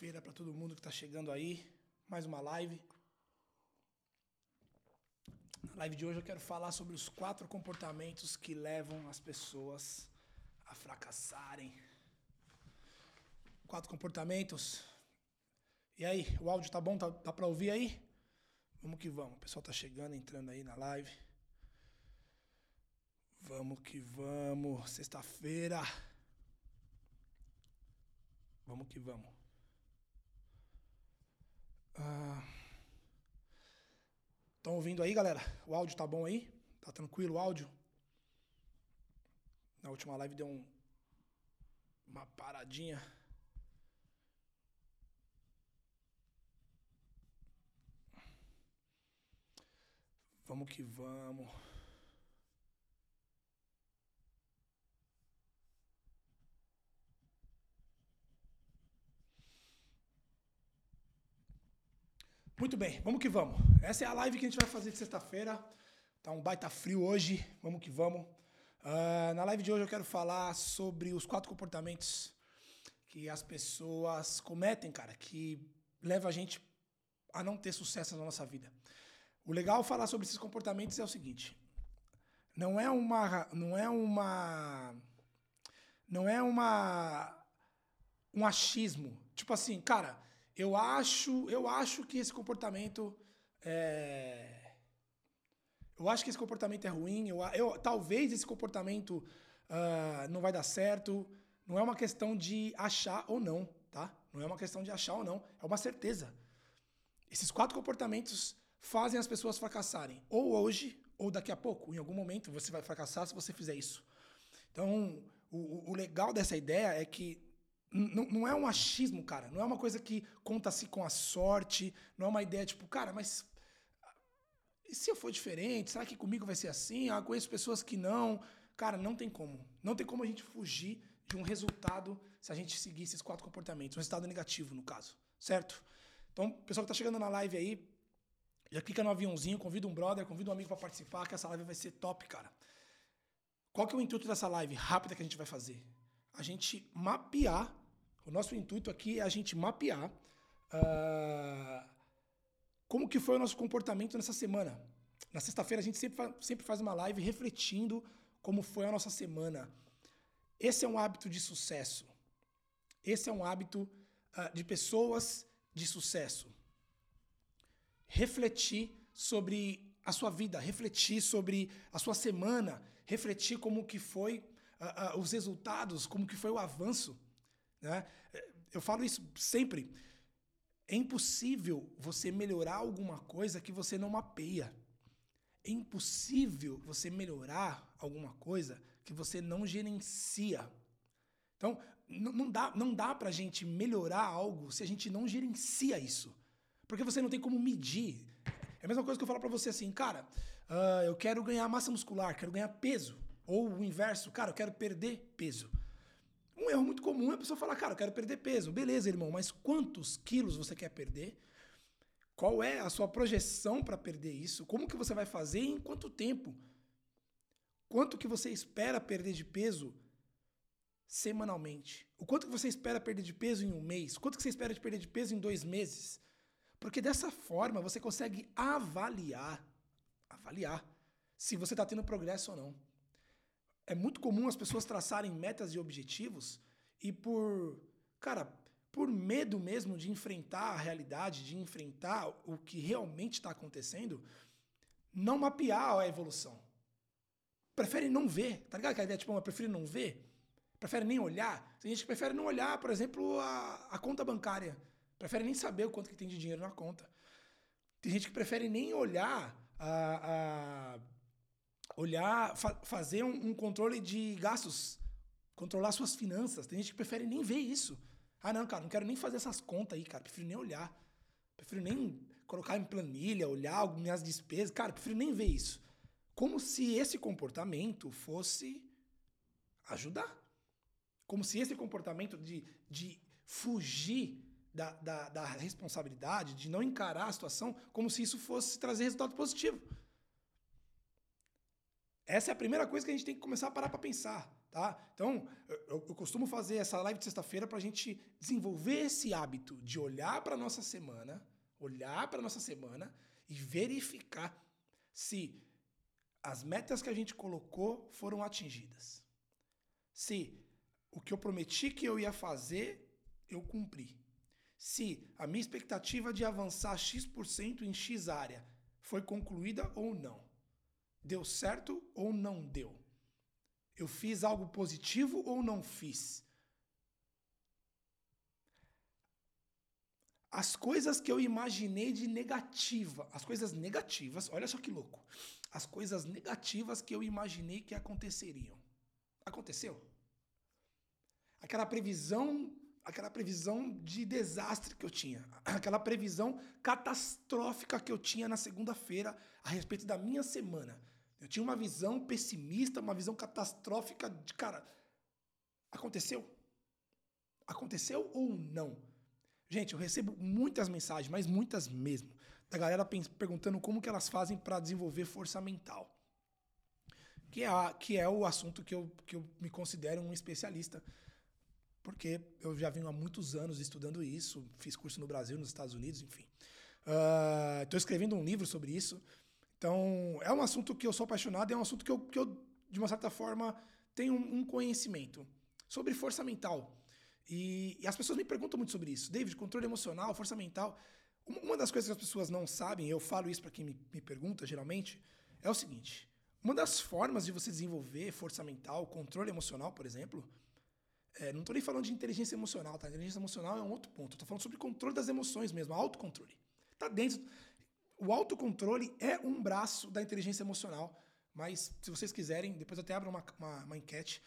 sexta-feira para todo mundo que está chegando aí. Mais uma live. Na live de hoje eu quero falar sobre os quatro comportamentos que levam as pessoas a fracassarem. Quatro comportamentos. E aí, o áudio tá bom? Tá, tá para ouvir aí? Vamos que vamos. O pessoal tá chegando, entrando aí na live. Vamos que vamos. Sexta-feira. Vamos que vamos. Estão ah, ouvindo aí, galera? O áudio tá bom aí? Tá tranquilo o áudio? Na última live deu um, uma paradinha. Vamos que vamos. Muito bem, vamos que vamos. Essa é a live que a gente vai fazer de sexta-feira. Tá um baita frio hoje, vamos que vamos. Uh, na live de hoje eu quero falar sobre os quatro comportamentos que as pessoas cometem, cara, que leva a gente a não ter sucesso na nossa vida. O legal falar sobre esses comportamentos é o seguinte: não é uma, não é uma, não é uma um achismo. Tipo assim, cara, eu acho, eu acho que esse comportamento é eu acho que esse comportamento é ruim. Eu, eu talvez esse comportamento uh, não vai dar certo. Não é uma questão de achar ou não, tá? Não é uma questão de achar ou não. É uma certeza. Esses quatro comportamentos fazem as pessoas fracassarem. Ou hoje, ou daqui a pouco. Em algum momento você vai fracassar se você fizer isso. Então, o, o legal dessa ideia é que não é um achismo, cara. Não é uma coisa que conta-se com a sorte. Não é uma ideia tipo, cara, mas e se eu for diferente? Será que comigo vai ser assim? Ah, conheço pessoas que não. Cara, não tem como. Não tem como a gente fugir de um resultado se a gente seguir esses quatro comportamentos. Um resultado negativo, no caso. Certo? Então, pessoal que tá chegando na live aí, já clica no aviãozinho, convida um brother, convida um amigo para participar, que essa live vai ser top, cara. Qual que é o intuito dessa live rápida que a gente vai fazer? A gente mapear. O nosso intuito aqui é a gente mapear uh, como que foi o nosso comportamento nessa semana. Na sexta-feira a gente sempre, fa sempre faz uma live refletindo como foi a nossa semana. Esse é um hábito de sucesso. Esse é um hábito uh, de pessoas de sucesso refletir sobre a sua vida, refletir sobre a sua semana, refletir como que foi uh, os resultados, como que foi o avanço. Né? Eu falo isso sempre. É impossível você melhorar alguma coisa que você não mapeia. É impossível você melhorar alguma coisa que você não gerencia. Então, não dá, não dá pra gente melhorar algo se a gente não gerencia isso. Porque você não tem como medir. É a mesma coisa que eu falo para você assim, cara, uh, eu quero ganhar massa muscular, quero ganhar peso. Ou o inverso, cara, eu quero perder peso. Um erro muito comum é a pessoa falar, cara, eu quero perder peso. Beleza, irmão, mas quantos quilos você quer perder? Qual é a sua projeção para perder isso? Como que você vai fazer e em quanto tempo? Quanto que você espera perder de peso semanalmente? O quanto que você espera perder de peso em um mês? Quanto que você espera de perder de peso em dois meses? Porque dessa forma você consegue avaliar, avaliar se você está tendo progresso ou não. É muito comum as pessoas traçarem metas e objetivos e por, cara, por medo mesmo de enfrentar a realidade, de enfrentar o que realmente está acontecendo, não mapear a evolução. Prefere não ver, tá ligado? Que a ideia tipo, prefere não ver, prefere nem olhar. Tem gente que prefere não olhar, por exemplo, a, a conta bancária prefere nem saber o quanto que tem de dinheiro na conta. Tem gente que prefere nem olhar a, a olhar, fa fazer um, um, controle de gastos, controlar suas finanças. Tem gente que prefere nem ver isso. Ah, não, cara, não quero nem fazer essas contas aí, cara. Prefiro nem olhar. Prefiro nem colocar em planilha, olhar minhas despesas. Cara, prefiro nem ver isso. Como se esse comportamento fosse ajudar. Como se esse comportamento de, de fugir da, da, da responsabilidade, de não encarar a situação como se isso fosse trazer resultado positivo. Essa é a primeira coisa que a gente tem que começar a parar para pensar. tá? Então, eu, eu costumo fazer essa live de sexta-feira para a gente desenvolver esse hábito de olhar para nossa semana, olhar para nossa semana e verificar se as metas que a gente colocou foram atingidas. Se o que eu prometi que eu ia fazer, eu cumpri. Se a minha expectativa de avançar X% em X área foi concluída ou não. Deu certo ou não deu? Eu fiz algo positivo ou não fiz? As coisas que eu imaginei de negativa, as coisas negativas, olha só que louco. As coisas negativas que eu imaginei que aconteceriam. Aconteceu? Aquela previsão, aquela previsão de desastre que eu tinha, aquela previsão catastrófica que eu tinha na segunda-feira a respeito da minha semana. Eu tinha uma visão pessimista, uma visão catastrófica de cara. Aconteceu? Aconteceu ou não? Gente, eu recebo muitas mensagens, mas muitas mesmo, da galera perguntando como que elas fazem para desenvolver força mental. Que é, a, que é o assunto que eu, que eu me considero um especialista. Porque eu já venho há muitos anos estudando isso, fiz curso no Brasil, nos Estados Unidos, enfim. Estou uh, escrevendo um livro sobre isso. Então, é um assunto que eu sou apaixonado, é um assunto que eu, que eu de uma certa forma, tenho um conhecimento sobre força mental. E, e, as pessoas me perguntam muito sobre isso. David, controle emocional, força mental. Uma das coisas que as pessoas não sabem, eu falo isso para quem me, me pergunta geralmente, é o seguinte: uma das formas de você desenvolver força mental, controle emocional, por exemplo, é, não estou nem falando de inteligência emocional, tá? Inteligência emocional é um outro ponto. Estou falando sobre controle das emoções mesmo, autocontrole. Tá dentro o autocontrole é um braço da inteligência emocional, mas se vocês quiserem, depois eu até abro uma, uma, uma enquete.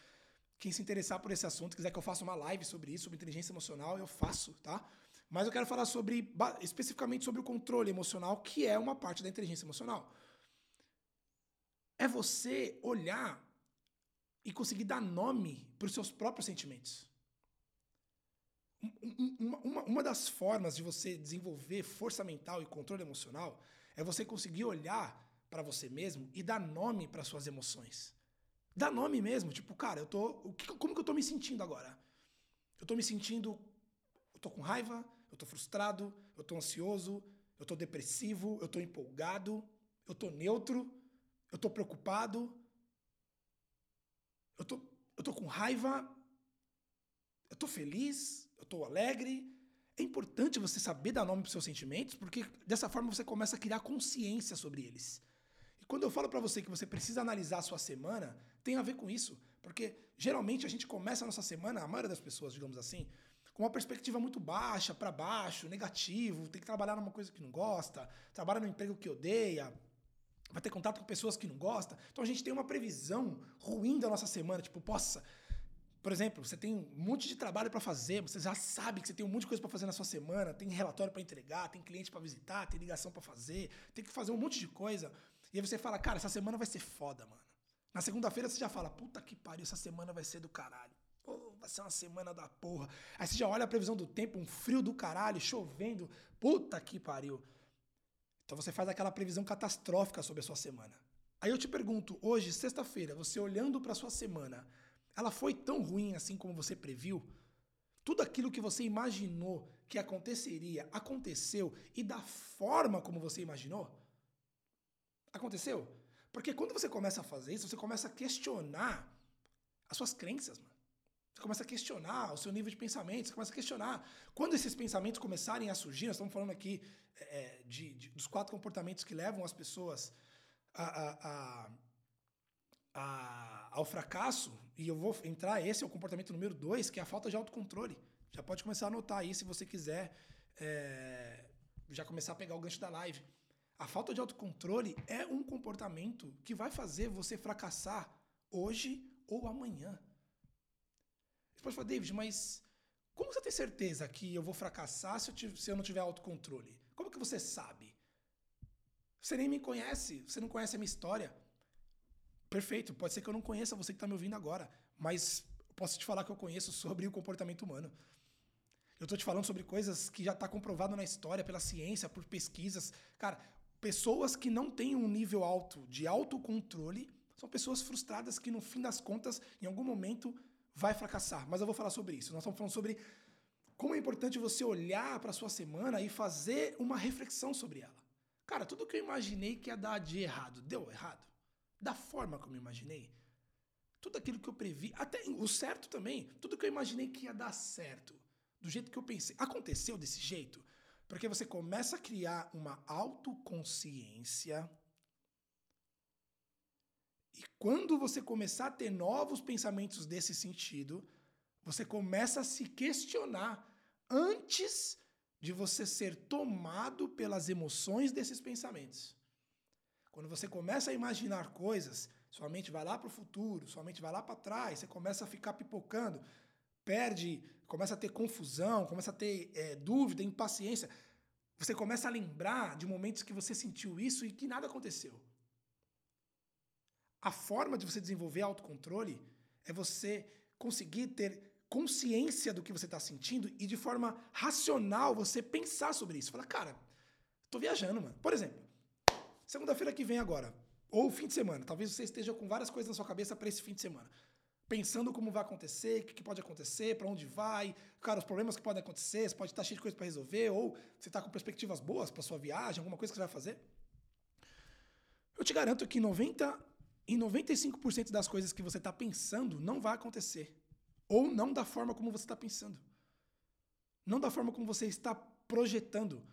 Quem se interessar por esse assunto, quiser que eu faça uma live sobre isso, sobre inteligência emocional, eu faço, tá? Mas eu quero falar sobre especificamente sobre o controle emocional, que é uma parte da inteligência emocional. É você olhar e conseguir dar nome para os seus próprios sentimentos. Uma, uma, uma das formas de você desenvolver força mental e controle emocional é você conseguir olhar para você mesmo e dar nome para suas emoções. Dar nome mesmo, tipo, cara, eu tô, como que eu tô me sentindo agora? Eu tô me sentindo, eu tô com raiva, eu tô frustrado, eu tô ansioso, eu tô depressivo, eu tô empolgado, eu tô neutro, eu tô preocupado, eu tô, eu tô com raiva, eu tô feliz, eu estou alegre. É importante você saber dar nome para seus sentimentos, porque dessa forma você começa a criar consciência sobre eles. E quando eu falo para você que você precisa analisar a sua semana, tem a ver com isso. Porque geralmente a gente começa a nossa semana, a maioria das pessoas, digamos assim, com uma perspectiva muito baixa, para baixo, negativo, tem que trabalhar numa coisa que não gosta, trabalha no emprego que odeia, vai ter contato com pessoas que não gosta. Então a gente tem uma previsão ruim da nossa semana, tipo, possa, por exemplo, você tem um monte de trabalho para fazer, você já sabe que você tem um monte de coisa para fazer na sua semana, tem relatório para entregar, tem cliente para visitar, tem ligação para fazer, tem que fazer um monte de coisa. E aí você fala, cara, essa semana vai ser foda, mano. Na segunda-feira você já fala, puta que pariu, essa semana vai ser do caralho. Pô, vai ser uma semana da porra. Aí você já olha a previsão do tempo, um frio do caralho, chovendo. Puta que pariu. Então você faz aquela previsão catastrófica sobre a sua semana. Aí eu te pergunto, hoje, sexta-feira, você olhando para sua semana, ela foi tão ruim assim como você previu? Tudo aquilo que você imaginou que aconteceria, aconteceu e da forma como você imaginou? Aconteceu? Porque quando você começa a fazer isso, você começa a questionar as suas crenças, mano. Você começa a questionar o seu nível de pensamento, você começa a questionar. Quando esses pensamentos começarem a surgir, nós estamos falando aqui é, de, de, dos quatro comportamentos que levam as pessoas a, a a, ao fracasso, e eu vou entrar, esse é o comportamento número dois, que é a falta de autocontrole. Já pode começar a anotar aí se você quiser é, já começar a pegar o gancho da live. A falta de autocontrole é um comportamento que vai fazer você fracassar hoje ou amanhã. Pode falar, David, mas como você tem certeza que eu vou fracassar se eu, se eu não tiver autocontrole? Como que você sabe? Você nem me conhece, você não conhece a minha história. Perfeito. Pode ser que eu não conheça você que está me ouvindo agora, mas posso te falar que eu conheço sobre o comportamento humano. Eu estou te falando sobre coisas que já está comprovado na história, pela ciência, por pesquisas. Cara, pessoas que não têm um nível alto de autocontrole São pessoas frustradas que, no fim das contas, em algum momento, vai fracassar. Mas eu vou falar sobre isso. Nós estamos falando sobre como é importante você olhar para a sua semana e fazer uma reflexão sobre ela. Cara, tudo que eu imaginei que ia dar de errado, deu errado. Da forma como eu imaginei. Tudo aquilo que eu previ, até o certo também, tudo que eu imaginei que ia dar certo, do jeito que eu pensei, aconteceu desse jeito. Porque você começa a criar uma autoconsciência. Quando você começar a ter novos pensamentos desse sentido, você começa a se questionar antes de você ser tomado pelas emoções desses pensamentos. Quando você começa a imaginar coisas, sua mente vai lá para o futuro, sua mente vai lá para trás, você começa a ficar pipocando, perde, começa a ter confusão, começa a ter é, dúvida, impaciência. Você começa a lembrar de momentos que você sentiu isso e que nada aconteceu. A forma de você desenvolver autocontrole é você conseguir ter consciência do que você está sentindo e de forma racional você pensar sobre isso. Falar, cara, tô viajando, mano. Por exemplo, segunda-feira que vem agora, ou fim de semana, talvez você esteja com várias coisas na sua cabeça para esse fim de semana. Pensando como vai acontecer, o que, pode acontecer, para onde vai, cara, os problemas que podem acontecer, você pode estar cheio de coisa para resolver, ou você está com perspectivas boas para sua viagem, alguma coisa que você vai fazer. Eu te garanto que 90 em 95% das coisas que você está pensando não vai acontecer. Ou não da forma como você está pensando. Não da forma como você está projetando.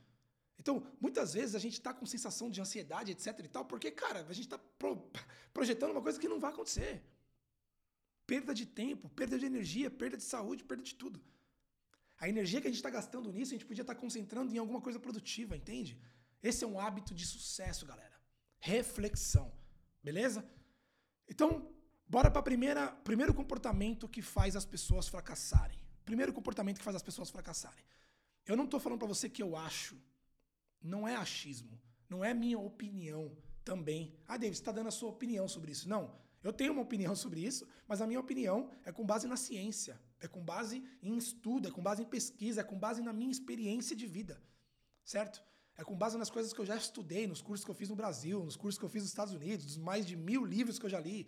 Então, muitas vezes a gente está com sensação de ansiedade, etc e tal, porque, cara, a gente está pro, projetando uma coisa que não vai acontecer. Perda de tempo, perda de energia, perda de saúde, perda de tudo. A energia que a gente está gastando nisso, a gente podia estar tá concentrando em alguma coisa produtiva, entende? Esse é um hábito de sucesso, galera. Reflexão. Beleza? Então, Bora para primeira primeiro comportamento que faz as pessoas fracassarem. Primeiro comportamento que faz as pessoas fracassarem. Eu não estou falando para você que eu acho. Não é achismo. Não é minha opinião também. Ah, David, você está dando a sua opinião sobre isso. Não. Eu tenho uma opinião sobre isso, mas a minha opinião é com base na ciência, é com base em estudo, é com base em pesquisa, é com base na minha experiência de vida. Certo? É com base nas coisas que eu já estudei, nos cursos que eu fiz no Brasil, nos cursos que eu fiz nos Estados Unidos, dos mais de mil livros que eu já li,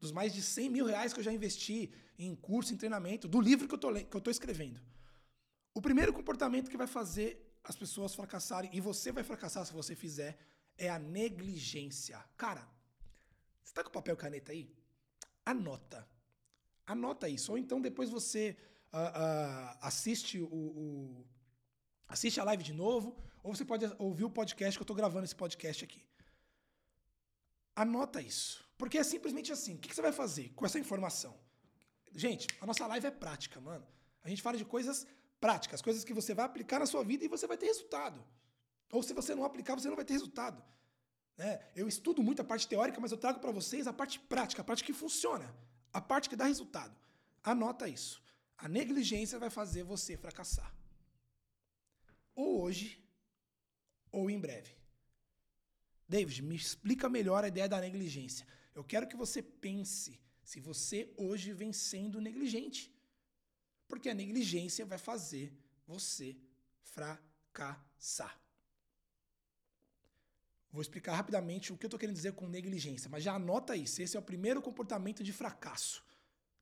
dos mais de 100 mil reais que eu já investi em curso, em treinamento, do livro que eu tô, que eu tô escrevendo. O primeiro comportamento que vai fazer as pessoas fracassarem, e você vai fracassar se você fizer, é a negligência. Cara, você tá com papel e caneta aí? Anota. Anota isso. Ou então depois você uh, uh, assiste o, o, assiste a live de novo, ou você pode ouvir o podcast que eu tô gravando esse podcast aqui. Anota isso. Porque é simplesmente assim. O que você vai fazer com essa informação? Gente, a nossa live é prática, mano. A gente fala de coisas práticas, coisas que você vai aplicar na sua vida e você vai ter resultado. Ou se você não aplicar, você não vai ter resultado. É, eu estudo muito a parte teórica, mas eu trago para vocês a parte prática, a parte que funciona, a parte que dá resultado. Anota isso. A negligência vai fazer você fracassar. Ou hoje, ou em breve. David, me explica melhor a ideia da negligência. Eu quero que você pense se você hoje vem sendo negligente. Porque a negligência vai fazer você fracassar. Vou explicar rapidamente o que eu estou querendo dizer com negligência, mas já anota isso. Esse é o primeiro comportamento de fracasso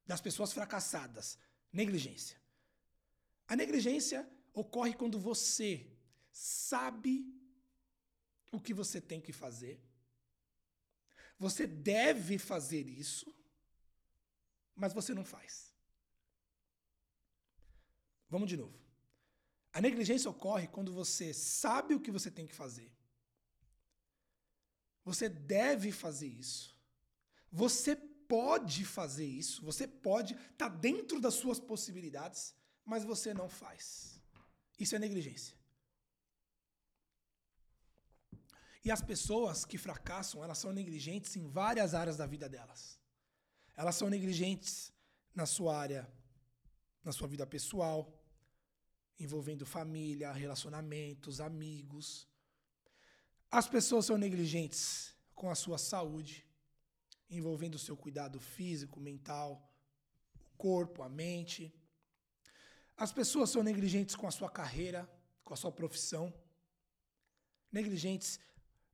das pessoas fracassadas: negligência. A negligência ocorre quando você sabe o que você tem que fazer, você deve fazer isso, mas você não faz. Vamos de novo. A negligência ocorre quando você sabe o que você tem que fazer. Você deve fazer isso. Você pode fazer isso. Você pode, está dentro das suas possibilidades, mas você não faz. Isso é negligência. E as pessoas que fracassam, elas são negligentes em várias áreas da vida delas. Elas são negligentes na sua área, na sua vida pessoal, envolvendo família, relacionamentos, amigos. As pessoas são negligentes com a sua saúde, envolvendo o seu cuidado físico, mental, o corpo, a mente. As pessoas são negligentes com a sua carreira, com a sua profissão. Negligentes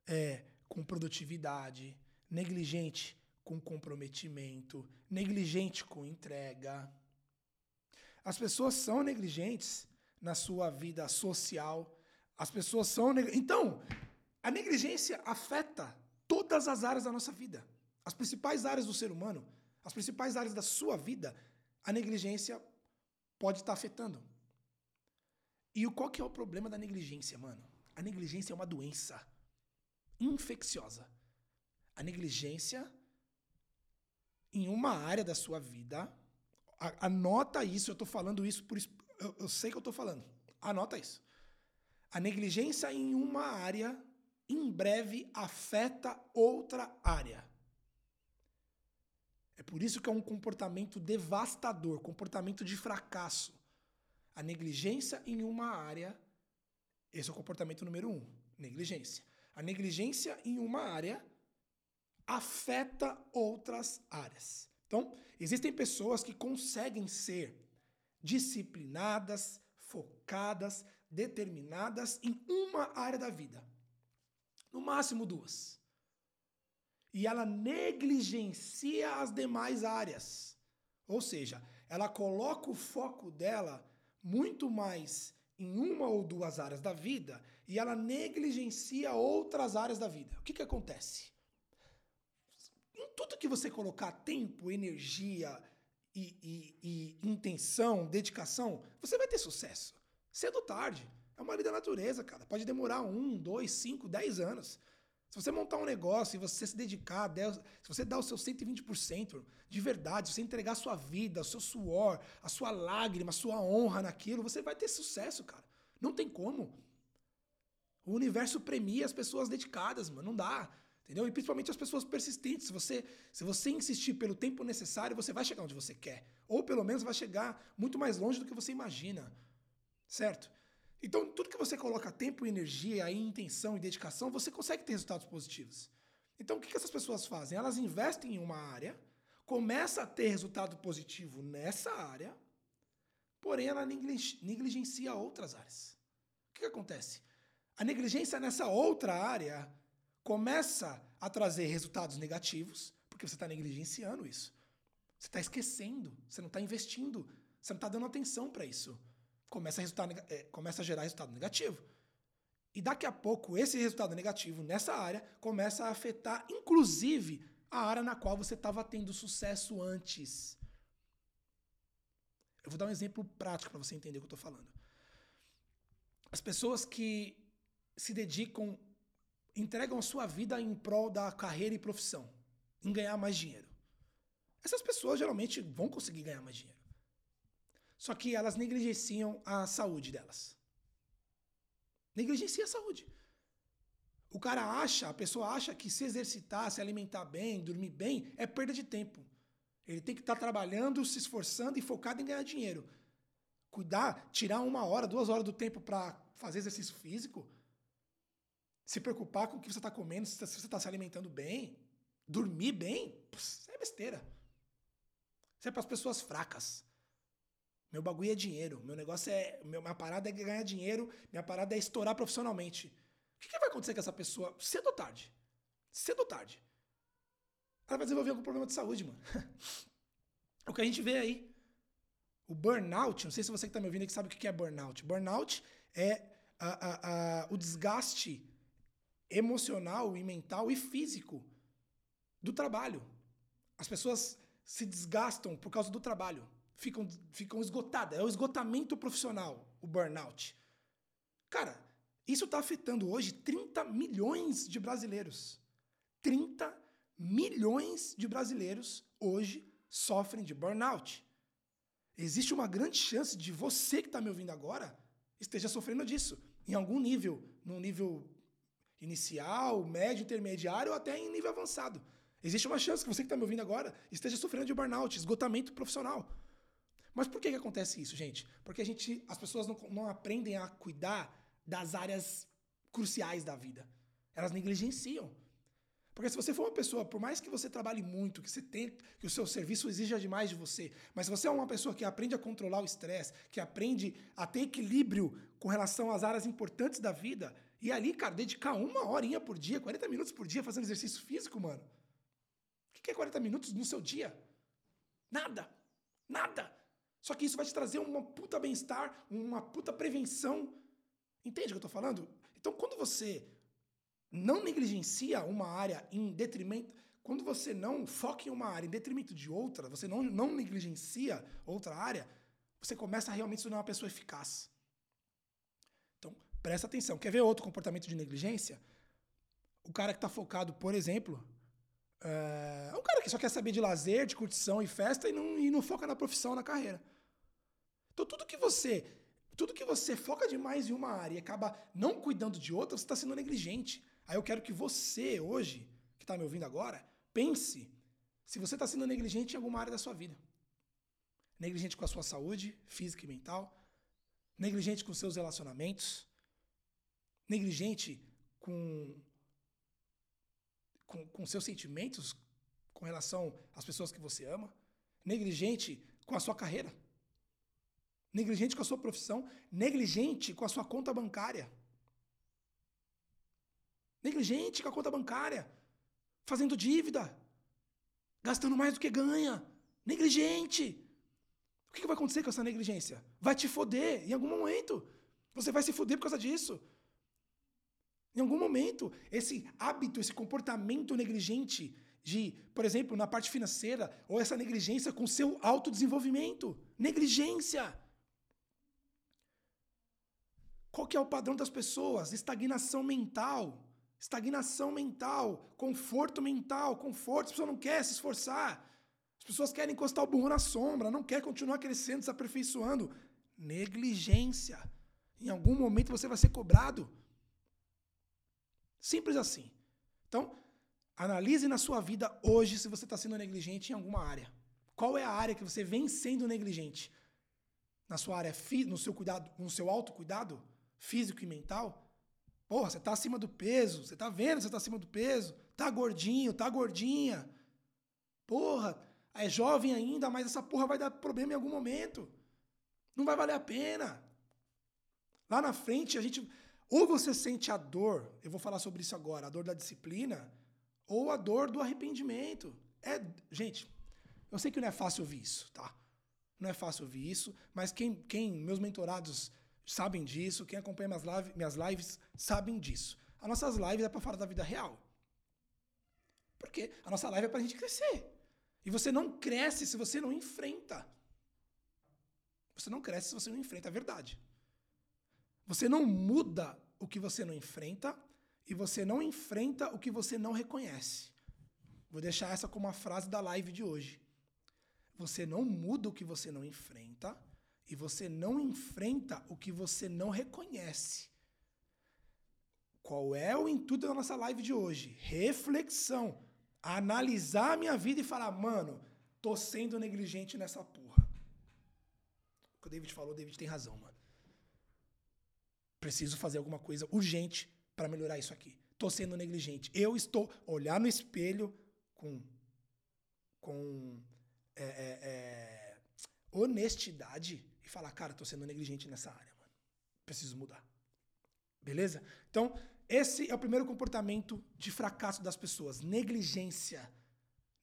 é, com produtividade, negligente com comprometimento, negligente com entrega. As pessoas são negligentes na sua vida social. As pessoas são. Neg... Então, a negligência afeta todas as áreas da nossa vida. As principais áreas do ser humano, as principais áreas da sua vida, a negligência pode estar afetando. E qual que é o problema da negligência, mano? A negligência é uma doença infecciosa. A negligência em uma área da sua vida, anota isso, eu estou falando isso por eu, eu sei que eu estou falando. Anota isso. A negligência em uma área em breve afeta outra área. É por isso que é um comportamento devastador, comportamento de fracasso. A negligência em uma área, esse é o comportamento número um, negligência. A negligência em uma área afeta outras áreas. Então, existem pessoas que conseguem ser disciplinadas, focadas, determinadas em uma área da vida. No máximo duas. E ela negligencia as demais áreas. Ou seja, ela coloca o foco dela muito mais em uma ou duas áreas da vida e ela negligencia outras áreas da vida. O que, que acontece? Em tudo que você colocar tempo, energia, e, e, e intenção, dedicação, você vai ter sucesso. Cedo ou tarde. É uma lei da natureza, cara. Pode demorar um, dois, cinco, dez anos. Se você montar um negócio e você se dedicar, se você dar o seu 120% de verdade, se você entregar a sua vida, o seu suor, a sua lágrima, a sua honra naquilo, você vai ter sucesso, cara. Não tem como. O universo premia as pessoas dedicadas, mano. Não dá. Entendeu? E principalmente as pessoas persistentes. Se você, se você insistir pelo tempo necessário, você vai chegar onde você quer. Ou pelo menos vai chegar muito mais longe do que você imagina. Certo? Então, tudo que você coloca tempo, energia, intenção e dedicação, você consegue ter resultados positivos. Então, o que, essas pessoas fazem? Elas investem em uma área, começa a ter resultado positivo nessa área, porém ela negligencia outras áreas. O que, que acontece? A negligência nessa outra área começa a trazer resultados negativos, porque você está negligenciando isso. Você está esquecendo, você não está investindo, você não está dando atenção para isso. Começa a, resultar, é, começa a gerar resultado negativo. E daqui a pouco, esse resultado negativo nessa área começa a afetar, inclusive, a área na qual você estava tendo sucesso antes. Eu vou dar um exemplo prático para você entender o que eu estou falando. As pessoas que se dedicam entregam a sua vida em prol da carreira e profissão, em ganhar mais dinheiro. Essas pessoas geralmente vão conseguir ganhar mais dinheiro. Só que elas negligenciam a saúde delas. Negligencia a saúde. O cara acha, a pessoa acha que se exercitar, se alimentar bem, dormir bem, é perda de tempo. Ele tem que estar tá trabalhando, se esforçando e focado em ganhar dinheiro. Cuidar, tirar uma hora, duas horas do tempo para fazer exercício físico, se preocupar com o que você está comendo, se você está se alimentando bem, dormir bem, isso é besteira. Isso é para as pessoas fracas. Meu bagulho é dinheiro. Meu negócio é. Minha parada é ganhar dinheiro. Minha parada é estourar profissionalmente. O que, que vai acontecer com essa pessoa cedo ou tarde? Cedo ou tarde. Ela vai desenvolver algum problema de saúde, mano. o que a gente vê aí. O burnout, não sei se você que está me ouvindo aqui sabe o que é burnout. Burnout é o desgaste emocional e mental e físico do trabalho. As pessoas se desgastam por causa do trabalho, ficam, ficam esgotadas. É o esgotamento profissional, o burnout. Cara, isso está afetando hoje 30 milhões de brasileiros. 30 milhões de brasileiros hoje sofrem de burnout. Existe uma grande chance de você que está me ouvindo agora esteja sofrendo disso, em algum nível, num nível inicial, médio, intermediário ou até em nível avançado. Existe uma chance que você que está me ouvindo agora esteja sofrendo de burnout, esgotamento profissional. Mas por que, que acontece isso, gente? Porque a gente, as pessoas não, não aprendem a cuidar das áreas cruciais da vida. Elas negligenciam. Porque se você for uma pessoa, por mais que você trabalhe muito, que você tenha, que o seu serviço exija demais de você, mas se você é uma pessoa que aprende a controlar o estresse, que aprende a ter equilíbrio com relação às áreas importantes da vida, e ali, cara, dedicar uma horinha por dia, 40 minutos por dia fazendo exercício físico, mano. O que, é 40 minutos no seu dia? Nada. Nada. Só que isso vai te trazer uma puta bem-estar, uma puta prevenção. Entende o que eu tô falando? Então, quando você não negligencia uma área em detrimento. Quando você não foca em uma área em detrimento de outra, você não, não negligencia outra área, você começa a realmente se tornar uma pessoa eficaz. Presta atenção. Quer ver outro comportamento de negligência? O cara que está focado, por exemplo, é um cara que só quer saber de lazer, de curtição e festa e não, e não foca na profissão, na carreira. Então, tudo que você tudo que você foca demais em uma área e acaba não cuidando de outra, você está sendo negligente. Aí eu quero que você, hoje, que está me ouvindo agora, pense se você está sendo negligente em alguma área da sua vida. Negligente com a sua saúde física e mental, negligente com seus relacionamentos, negligente com, com, com seus sentimentos com relação às pessoas que você ama, negligente com a sua carreira, negligente com a sua profissão, negligente com a sua conta bancária. Negligente com a conta bancária. Fazendo dívida. Gastando mais do que ganha. Negligente. O que vai acontecer com essa negligência? Vai te foder em algum momento. Você vai se foder por causa disso. Em algum momento, esse hábito, esse comportamento negligente de, por exemplo, na parte financeira, ou essa negligência com seu autodesenvolvimento. Negligência. Qual que é o padrão das pessoas? Estagnação mental. Estagnação mental, conforto mental, conforto. As pessoas não querem se esforçar. As pessoas querem encostar o burro na sombra, não quer continuar crescendo, se aperfeiçoando. Negligência. Em algum momento você vai ser cobrado. Simples assim. Então, analise na sua vida hoje se você está sendo negligente em alguma área. Qual é a área que você vem sendo negligente? Na sua área, no seu cuidado, no seu autocuidado físico e mental? Porra, você tá acima do peso, você tá vendo que você tá acima do peso, tá gordinho, tá gordinha. Porra, é jovem ainda, mas essa porra vai dar problema em algum momento. Não vai valer a pena. Lá na frente, a gente. Ou você sente a dor, eu vou falar sobre isso agora, a dor da disciplina, ou a dor do arrependimento. É, gente, eu sei que não é fácil ouvir isso, tá? Não é fácil ouvir isso, mas quem, quem meus mentorados sabem disso, quem acompanha minhas, minhas lives sabem disso. As nossas lives é para falar da vida real. Porque a nossa live é para a gente crescer. E você não cresce se você não enfrenta. Você não cresce se você não enfrenta a verdade. Você não muda o que você não enfrenta e você não enfrenta o que você não reconhece. Vou deixar essa como a frase da live de hoje. Você não muda o que você não enfrenta e você não enfrenta o que você não reconhece. Qual é o intuito da nossa live de hoje? Reflexão. Analisar a minha vida e falar, mano, tô sendo negligente nessa porra. O que o David falou, o David tem razão, mano. Preciso fazer alguma coisa urgente para melhorar isso aqui. Tô sendo negligente. Eu estou olhar no espelho com com é, é, é, honestidade e falar, cara, tô sendo negligente nessa área, mano. Preciso mudar. Beleza? Então, esse é o primeiro comportamento de fracasso das pessoas. Negligência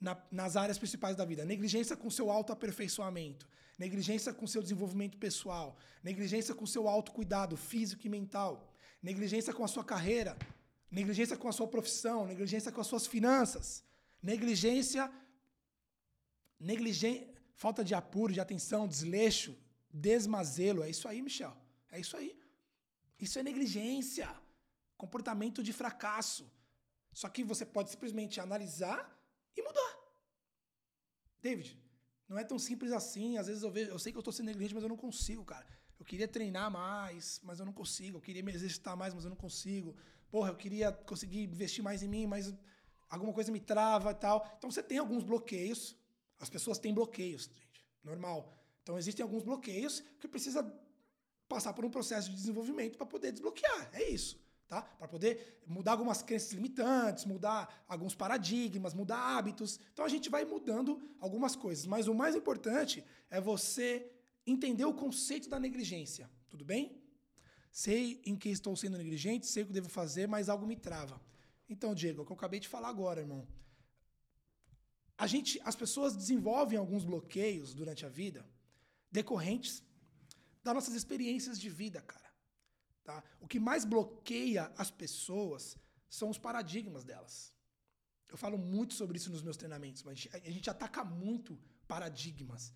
na, nas áreas principais da vida. Negligência com seu autoaperfeiçoamento. Negligência com seu desenvolvimento pessoal. Negligência com seu autocuidado físico e mental. Negligência com a sua carreira. Negligência com a sua profissão. Negligência com as suas finanças. Negligência. Negligência. Falta de apuro, de atenção, desleixo, desmazelo. É isso aí, Michel. É isso aí. Isso é negligência. Comportamento de fracasso. Só que você pode simplesmente analisar e mudar. David, não é tão simples assim. Às vezes eu vejo, eu sei que eu estou sendo negligente, mas eu não consigo, cara. Eu queria treinar mais, mas eu não consigo. Eu queria me exercitar mais, mas eu não consigo. Porra, eu queria conseguir investir mais em mim, mas alguma coisa me trava e tal. Então você tem alguns bloqueios. As pessoas têm bloqueios, gente. Normal. Então existem alguns bloqueios que precisa passar por um processo de desenvolvimento para poder desbloquear. É isso, tá? Para poder mudar algumas crenças limitantes, mudar alguns paradigmas, mudar hábitos. Então a gente vai mudando algumas coisas, mas o mais importante é você entender o conceito da negligência, tudo bem? Sei em que estou sendo negligente, sei o que devo fazer, mas algo me trava. Então, Diego, é o que eu acabei de falar agora, irmão. a gente, as pessoas desenvolvem alguns bloqueios durante a vida decorrentes das nossas experiências de vida, cara. Tá? O que mais bloqueia as pessoas são os paradigmas delas. Eu falo muito sobre isso nos meus treinamentos, mas a gente ataca muito paradigmas.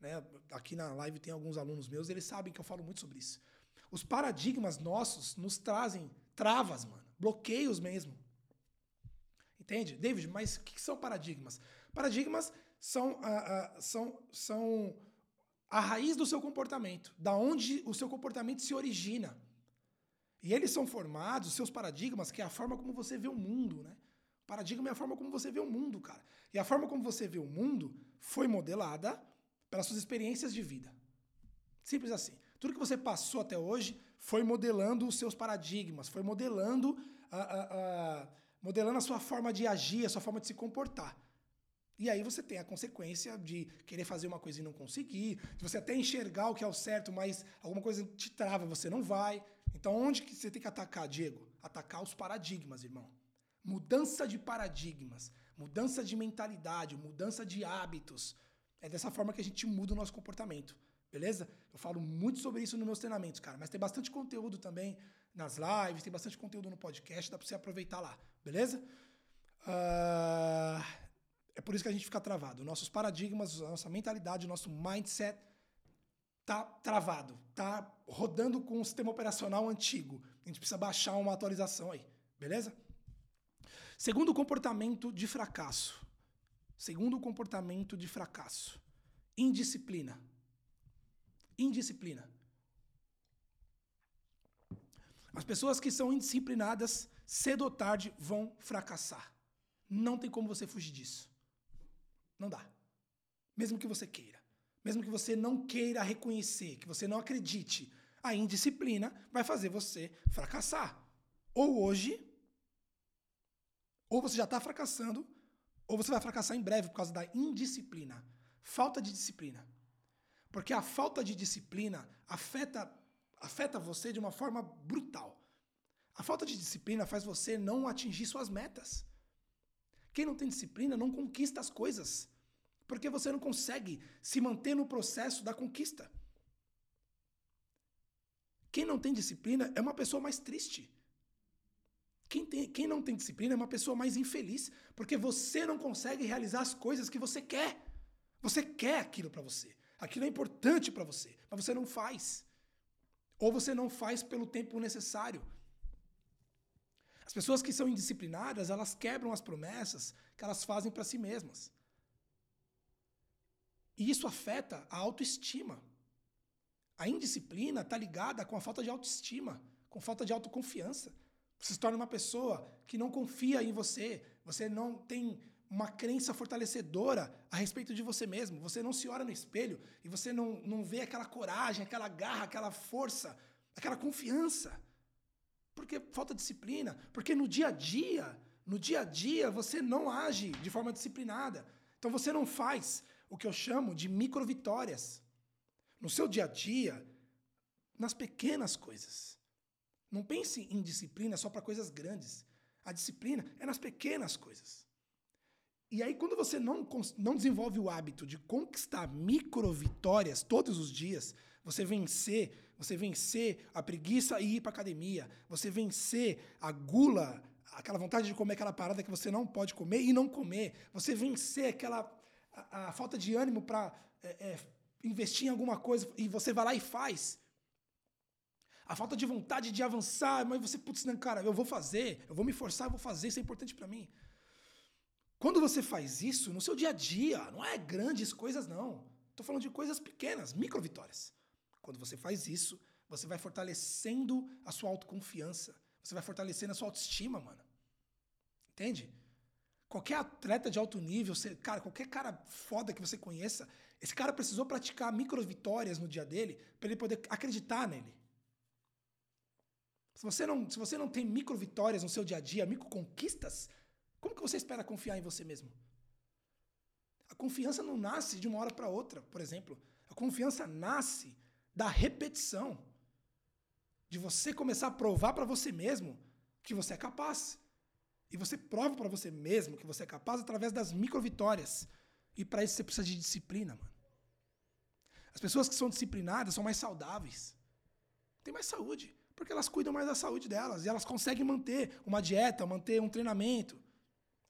Né? Aqui na live tem alguns alunos meus, eles sabem que eu falo muito sobre isso. Os paradigmas nossos nos trazem travas, mano. Bloqueios mesmo. Entende? David, mas o que são paradigmas? Paradigmas são, uh, uh, são, são a raiz do seu comportamento, da onde o seu comportamento se origina. E eles são formados, os seus paradigmas, que é a forma como você vê o mundo, né? Paradigma é a forma como você vê o mundo, cara. E a forma como você vê o mundo foi modelada pelas suas experiências de vida. Simples assim. Tudo que você passou até hoje foi modelando os seus paradigmas, foi modelando a, a, a, modelando a sua forma de agir, a sua forma de se comportar. E aí você tem a consequência de querer fazer uma coisa e não conseguir, de você até enxergar o que é o certo, mas alguma coisa te trava, você não vai. Então onde que você tem que atacar, Diego? Atacar os paradigmas, irmão. Mudança de paradigmas, mudança de mentalidade, mudança de hábitos. É dessa forma que a gente muda o nosso comportamento, beleza? Eu falo muito sobre isso nos meus treinamentos, cara, mas tem bastante conteúdo também nas lives, tem bastante conteúdo no podcast, dá pra você aproveitar lá, beleza? Uh, é por isso que a gente fica travado. Nossos paradigmas, a nossa mentalidade, o nosso mindset tá travado, tá rodando com um sistema operacional antigo. A gente precisa baixar uma atualização aí, beleza? Segundo comportamento de fracasso. Segundo comportamento de fracasso. Indisciplina. Indisciplina. As pessoas que são indisciplinadas, cedo ou tarde, vão fracassar. Não tem como você fugir disso. Não dá. Mesmo que você queira. Mesmo que você não queira reconhecer, que você não acredite, a indisciplina vai fazer você fracassar. Ou hoje, ou você já está fracassando, ou você vai fracassar em breve por causa da indisciplina. Falta de disciplina. Porque a falta de disciplina afeta, afeta você de uma forma brutal. A falta de disciplina faz você não atingir suas metas. Quem não tem disciplina não conquista as coisas. Porque você não consegue se manter no processo da conquista. Quem não tem disciplina é uma pessoa mais triste. Quem, tem, quem não tem disciplina é uma pessoa mais infeliz, porque você não consegue realizar as coisas que você quer. Você quer aquilo para você. Aquilo é importante para você, mas você não faz. Ou você não faz pelo tempo necessário. As pessoas que são indisciplinadas, elas quebram as promessas que elas fazem para si mesmas. E isso afeta a autoestima. A indisciplina está ligada com a falta de autoestima, com falta de autoconfiança. Você se torna uma pessoa que não confia em você, você não tem uma crença fortalecedora a respeito de você mesmo. Você não se olha no espelho e você não, não vê aquela coragem, aquela garra, aquela força, aquela confiança. Porque falta disciplina. Porque no dia a dia, no dia a dia, você não age de forma disciplinada. Então você não faz o que eu chamo de micro vitórias. No seu dia a dia, nas pequenas coisas. Não pense em disciplina só para coisas grandes. A disciplina é nas pequenas coisas. E aí, quando você não, não desenvolve o hábito de conquistar micro vitórias todos os dias, você vencer, você vencer a preguiça e ir para academia, você vencer a gula, aquela vontade de comer aquela parada que você não pode comer e não comer, você vencer aquela a, a falta de ânimo para é, é, investir em alguma coisa e você vai lá e faz. A falta de vontade de avançar, mas você, putz, não, cara, eu vou fazer, eu vou me forçar, eu vou fazer, isso é importante para mim. Quando você faz isso no seu dia a dia, não é grandes coisas, não. Estou falando de coisas pequenas, micro vitórias. Quando você faz isso, você vai fortalecendo a sua autoconfiança. Você vai fortalecendo a sua autoestima, mano. Entende? Qualquer atleta de alto nível, você, cara, qualquer cara foda que você conheça, esse cara precisou praticar micro vitórias no dia dele para ele poder acreditar nele. Se você não, se você não tem micro vitórias no seu dia a dia, micro conquistas, como que você espera confiar em você mesmo? A confiança não nasce de uma hora para outra, por exemplo. A confiança nasce da repetição. De você começar a provar para você mesmo que você é capaz. E você prova para você mesmo que você é capaz através das micro-vitórias. E para isso você precisa de disciplina, mano. As pessoas que são disciplinadas são mais saudáveis. Têm mais saúde. Porque elas cuidam mais da saúde delas. E elas conseguem manter uma dieta, manter um treinamento.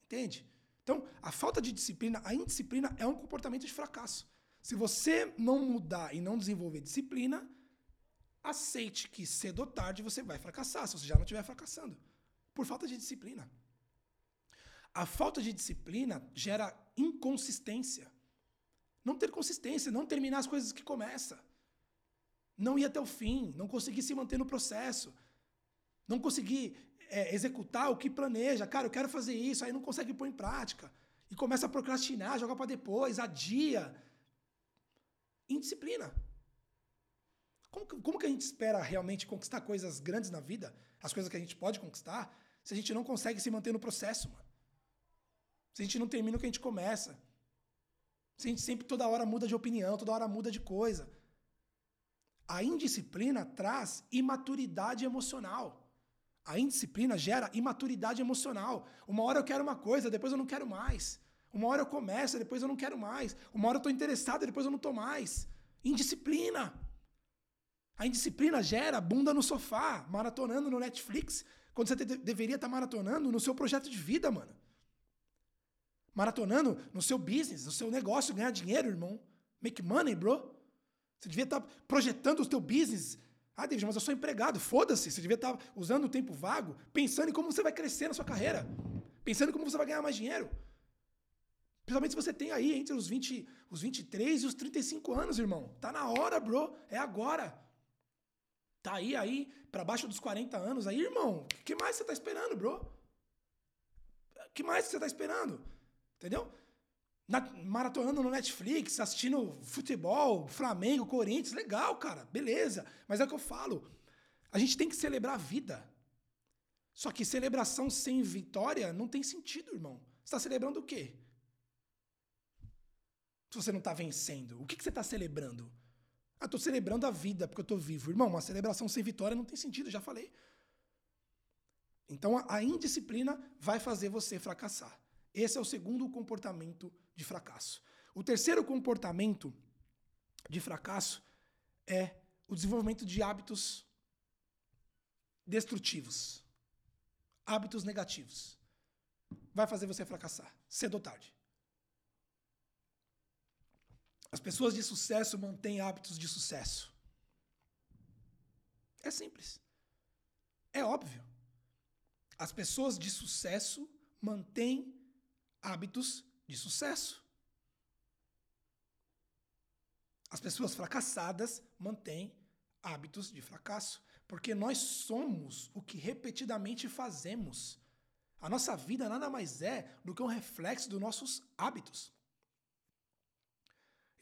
Entende? Então, a falta de disciplina, a indisciplina é um comportamento de fracasso. Se você não mudar e não desenvolver disciplina, aceite que cedo ou tarde você vai fracassar, se você já não estiver fracassando. Por falta de disciplina. A falta de disciplina gera inconsistência. Não ter consistência, não terminar as coisas que começa. Não ir até o fim, não conseguir se manter no processo. Não conseguir é, executar o que planeja. Cara, eu quero fazer isso, aí não consegue pôr em prática. E começa a procrastinar, joga para depois, adia. Indisciplina. Como como que a gente espera realmente conquistar coisas grandes na vida, as coisas que a gente pode conquistar, se a gente não consegue se manter no processo, mano? Se a gente não termina o que a gente começa. Se a gente sempre toda hora muda de opinião, toda hora muda de coisa. A indisciplina traz imaturidade emocional. A indisciplina gera imaturidade emocional. Uma hora eu quero uma coisa, depois eu não quero mais. Uma hora eu começo, depois eu não quero mais. Uma hora eu estou interessado, depois eu não estou mais. Indisciplina. A indisciplina gera bunda no sofá, maratonando no Netflix, quando você deveria estar tá maratonando no seu projeto de vida, mano. Maratonando no seu business, no seu negócio, ganhar dinheiro, irmão. Make money, bro. Você devia estar tá projetando o seu business. Ah, David, mas eu sou empregado. Foda-se. Você devia estar tá usando o tempo vago, pensando em como você vai crescer na sua carreira. Pensando em como você vai ganhar mais dinheiro. Principalmente se você tem aí entre os, 20, os 23 e os 35 anos, irmão. Tá na hora, bro. É agora. Tá aí, aí, para baixo dos 40 anos. Aí, irmão, o que mais você tá esperando, bro? O que mais você tá esperando? Entendeu? Na, maratonando no Netflix, assistindo futebol, Flamengo, Corinthians, legal, cara, beleza. Mas é o que eu falo. A gente tem que celebrar a vida. Só que celebração sem vitória não tem sentido, irmão. Você está celebrando o quê? Se você não está vencendo, o que, que você está celebrando? Ah, estou celebrando a vida porque eu estou vivo. Irmão, uma celebração sem vitória não tem sentido, já falei. Então a indisciplina vai fazer você fracassar. Esse é o segundo comportamento de fracasso. O terceiro comportamento de fracasso é o desenvolvimento de hábitos destrutivos, hábitos negativos. Vai fazer você fracassar, cedo ou tarde. As pessoas de sucesso mantêm hábitos de sucesso. É simples. É óbvio. As pessoas de sucesso mantêm hábitos de sucesso. As pessoas fracassadas mantêm hábitos de fracasso, porque nós somos o que repetidamente fazemos. A nossa vida nada mais é do que um reflexo dos nossos hábitos.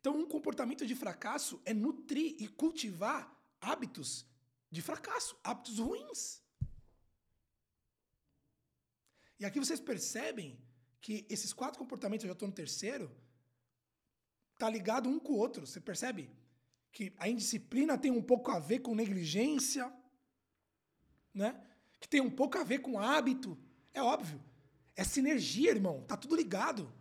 Então, um comportamento de fracasso é nutrir e cultivar hábitos de fracasso, hábitos ruins. E aqui vocês percebem que esses quatro comportamentos, eu já estou no terceiro, tá ligado um com o outro. Você percebe? Que a indisciplina tem um pouco a ver com negligência, né? Que tem um pouco a ver com hábito. É óbvio. É sinergia, irmão. Tá tudo ligado.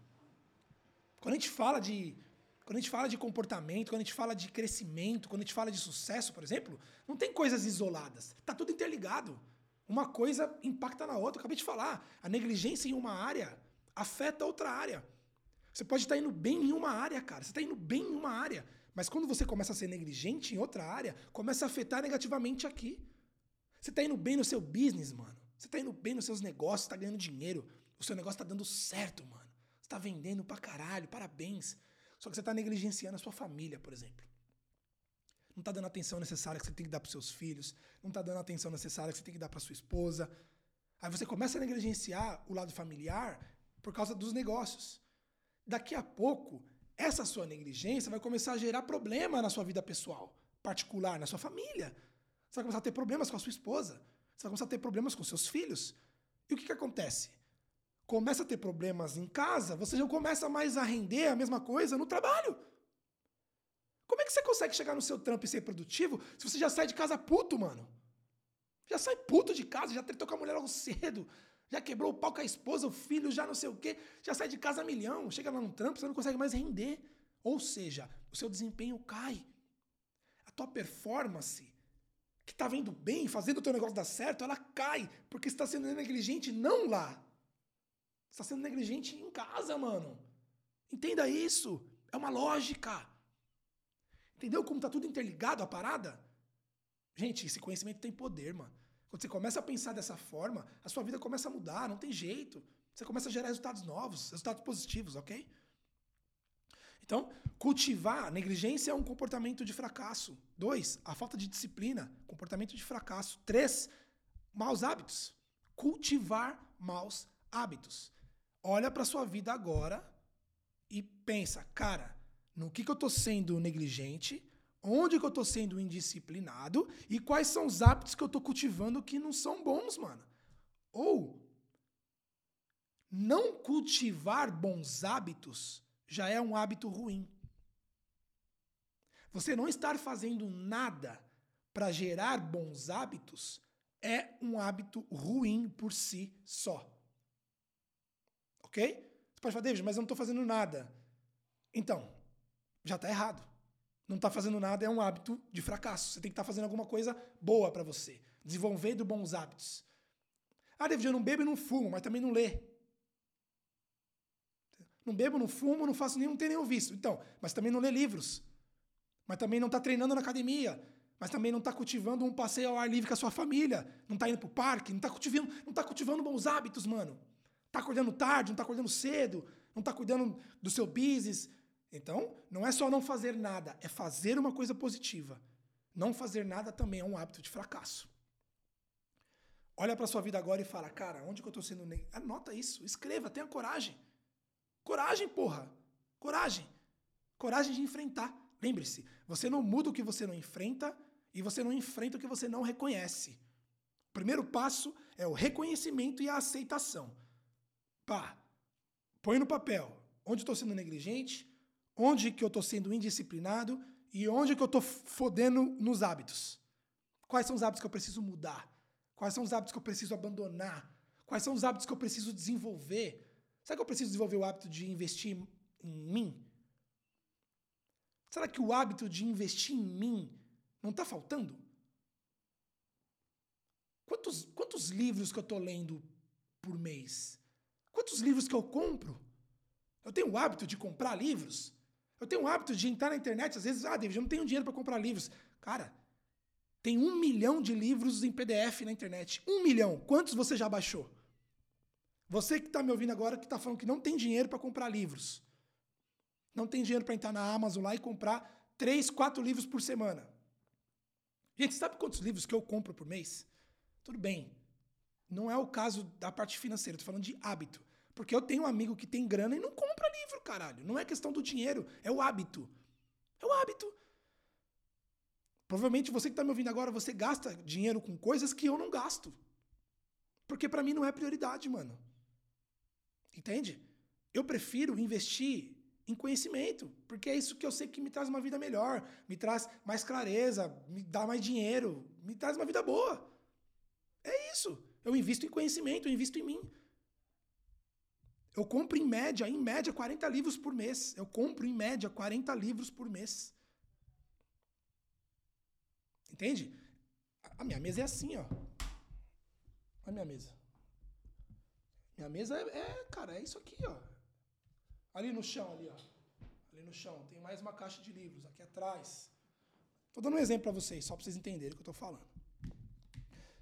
Quando a gente fala de quando a gente fala de comportamento, quando a gente fala de crescimento, quando a gente fala de sucesso, por exemplo, não tem coisas isoladas. Tá tudo interligado. Uma coisa impacta na outra. Eu acabei de falar. A negligência em uma área afeta outra área. Você pode estar indo bem em uma área, cara. Você está indo bem em uma área. Mas quando você começa a ser negligente em outra área, começa a afetar negativamente aqui. Você está indo bem no seu business, mano. Você está indo bem nos seus negócios, está ganhando dinheiro. O seu negócio está dando certo, mano. Você está vendendo pra caralho, parabéns. Só que você está negligenciando a sua família, por exemplo. Não está dando a atenção necessária que você tem que dar para seus filhos. Não está dando a atenção necessária que você tem que dar para sua esposa. Aí você começa a negligenciar o lado familiar por causa dos negócios. Daqui a pouco, essa sua negligência vai começar a gerar problema na sua vida pessoal, particular, na sua família. Você vai começar a ter problemas com a sua esposa. Você vai começar a ter problemas com seus filhos. E o que, que acontece? Começa a ter problemas em casa, você já começa mais a render a mesma coisa no trabalho. Como é que você consegue chegar no seu trampo e ser produtivo se você já sai de casa puto, mano? Já sai puto de casa, já tretou com a mulher logo cedo, Já quebrou o pau com a esposa, o filho, já não sei o quê, já sai de casa milhão, chega lá no trampo, você não consegue mais render. Ou seja, o seu desempenho cai. A tua performance, que tá vendo bem, fazendo o teu negócio dar certo, ela cai, porque está sendo negligente não lá. Está sendo negligente em casa, mano. Entenda isso. É uma lógica. Entendeu como tá tudo interligado a parada? Gente, esse conhecimento tem poder, mano. Quando você começa a pensar dessa forma, a sua vida começa a mudar, não tem jeito. Você começa a gerar resultados novos, resultados positivos, ok? Então, cultivar negligência é um comportamento de fracasso. Dois, a falta de disciplina, comportamento de fracasso. Três, maus hábitos. Cultivar maus hábitos. Olha para sua vida agora e pensa, cara, no que, que eu estou sendo negligente, onde que eu estou sendo indisciplinado e quais são os hábitos que eu estou cultivando que não são bons, mano. Ou não cultivar bons hábitos já é um hábito ruim. Você não estar fazendo nada para gerar bons hábitos é um hábito ruim por si só. Ok? Você pode falar, David, mas eu não estou fazendo nada. Então, já está errado. Não está fazendo nada é um hábito de fracasso. Você tem que estar tá fazendo alguma coisa boa para você. Desenvolvendo bons hábitos. Ah, David, eu não bebo e não fumo, mas também não lê. Não bebo, não fumo, não faço nenhum, não tenho nenhum vício. Então, mas também não lê livros. Mas também não está treinando na academia. Mas também não está cultivando um passeio ao ar livre com a sua família. Não está indo para o parque. Não está cultivando, não tá cultivando bons hábitos, mano. Está acordando tarde, não está acordando cedo. Não está cuidando do seu business. Então, não é só não fazer nada, é fazer uma coisa positiva. Não fazer nada também é um hábito de fracasso. Olha para sua vida agora e fala, cara, onde que eu estou sendo... Anota isso, escreva, tenha coragem. Coragem, porra. Coragem. Coragem de enfrentar. Lembre-se, você não muda o que você não enfrenta e você não enfrenta o que você não reconhece. O primeiro passo é o reconhecimento e a aceitação. Pá, põe no papel onde estou sendo negligente, onde que eu estou sendo indisciplinado e onde que eu estou fodendo nos hábitos. Quais são os hábitos que eu preciso mudar? Quais são os hábitos que eu preciso abandonar? Quais são os hábitos que eu preciso desenvolver? Será que eu preciso desenvolver o hábito de investir em mim? Será que o hábito de investir em mim não está faltando? Quantos, quantos livros que eu estou lendo por mês? Quantos livros que eu compro? Eu tenho o hábito de comprar livros? Eu tenho o hábito de entrar na internet, às vezes, ah, David, eu não tenho dinheiro para comprar livros. Cara, tem um milhão de livros em PDF na internet. Um milhão. Quantos você já baixou? Você que está me ouvindo agora, que está falando que não tem dinheiro para comprar livros. Não tem dinheiro para entrar na Amazon lá e comprar três, quatro livros por semana. Gente, sabe quantos livros que eu compro por mês? Tudo bem. Não é o caso da parte financeira, estou falando de hábito. Porque eu tenho um amigo que tem grana e não compra livro, caralho. Não é questão do dinheiro, é o hábito. É o hábito. Provavelmente você que está me ouvindo agora, você gasta dinheiro com coisas que eu não gasto. Porque para mim não é prioridade, mano. Entende? Eu prefiro investir em conhecimento, porque é isso que eu sei que me traz uma vida melhor, me traz mais clareza, me dá mais dinheiro, me traz uma vida boa. É isso. Eu invisto em conhecimento, eu invisto em mim. Eu compro em média, em média, 40 livros por mês. Eu compro em média 40 livros por mês. Entende? A minha mesa é assim, ó. A minha mesa. Minha mesa é, é, cara, é isso aqui, ó. Ali no chão, ali, ó. Ali no chão. Tem mais uma caixa de livros aqui atrás. Tô dando um exemplo para vocês, só para vocês entenderem o que eu tô falando.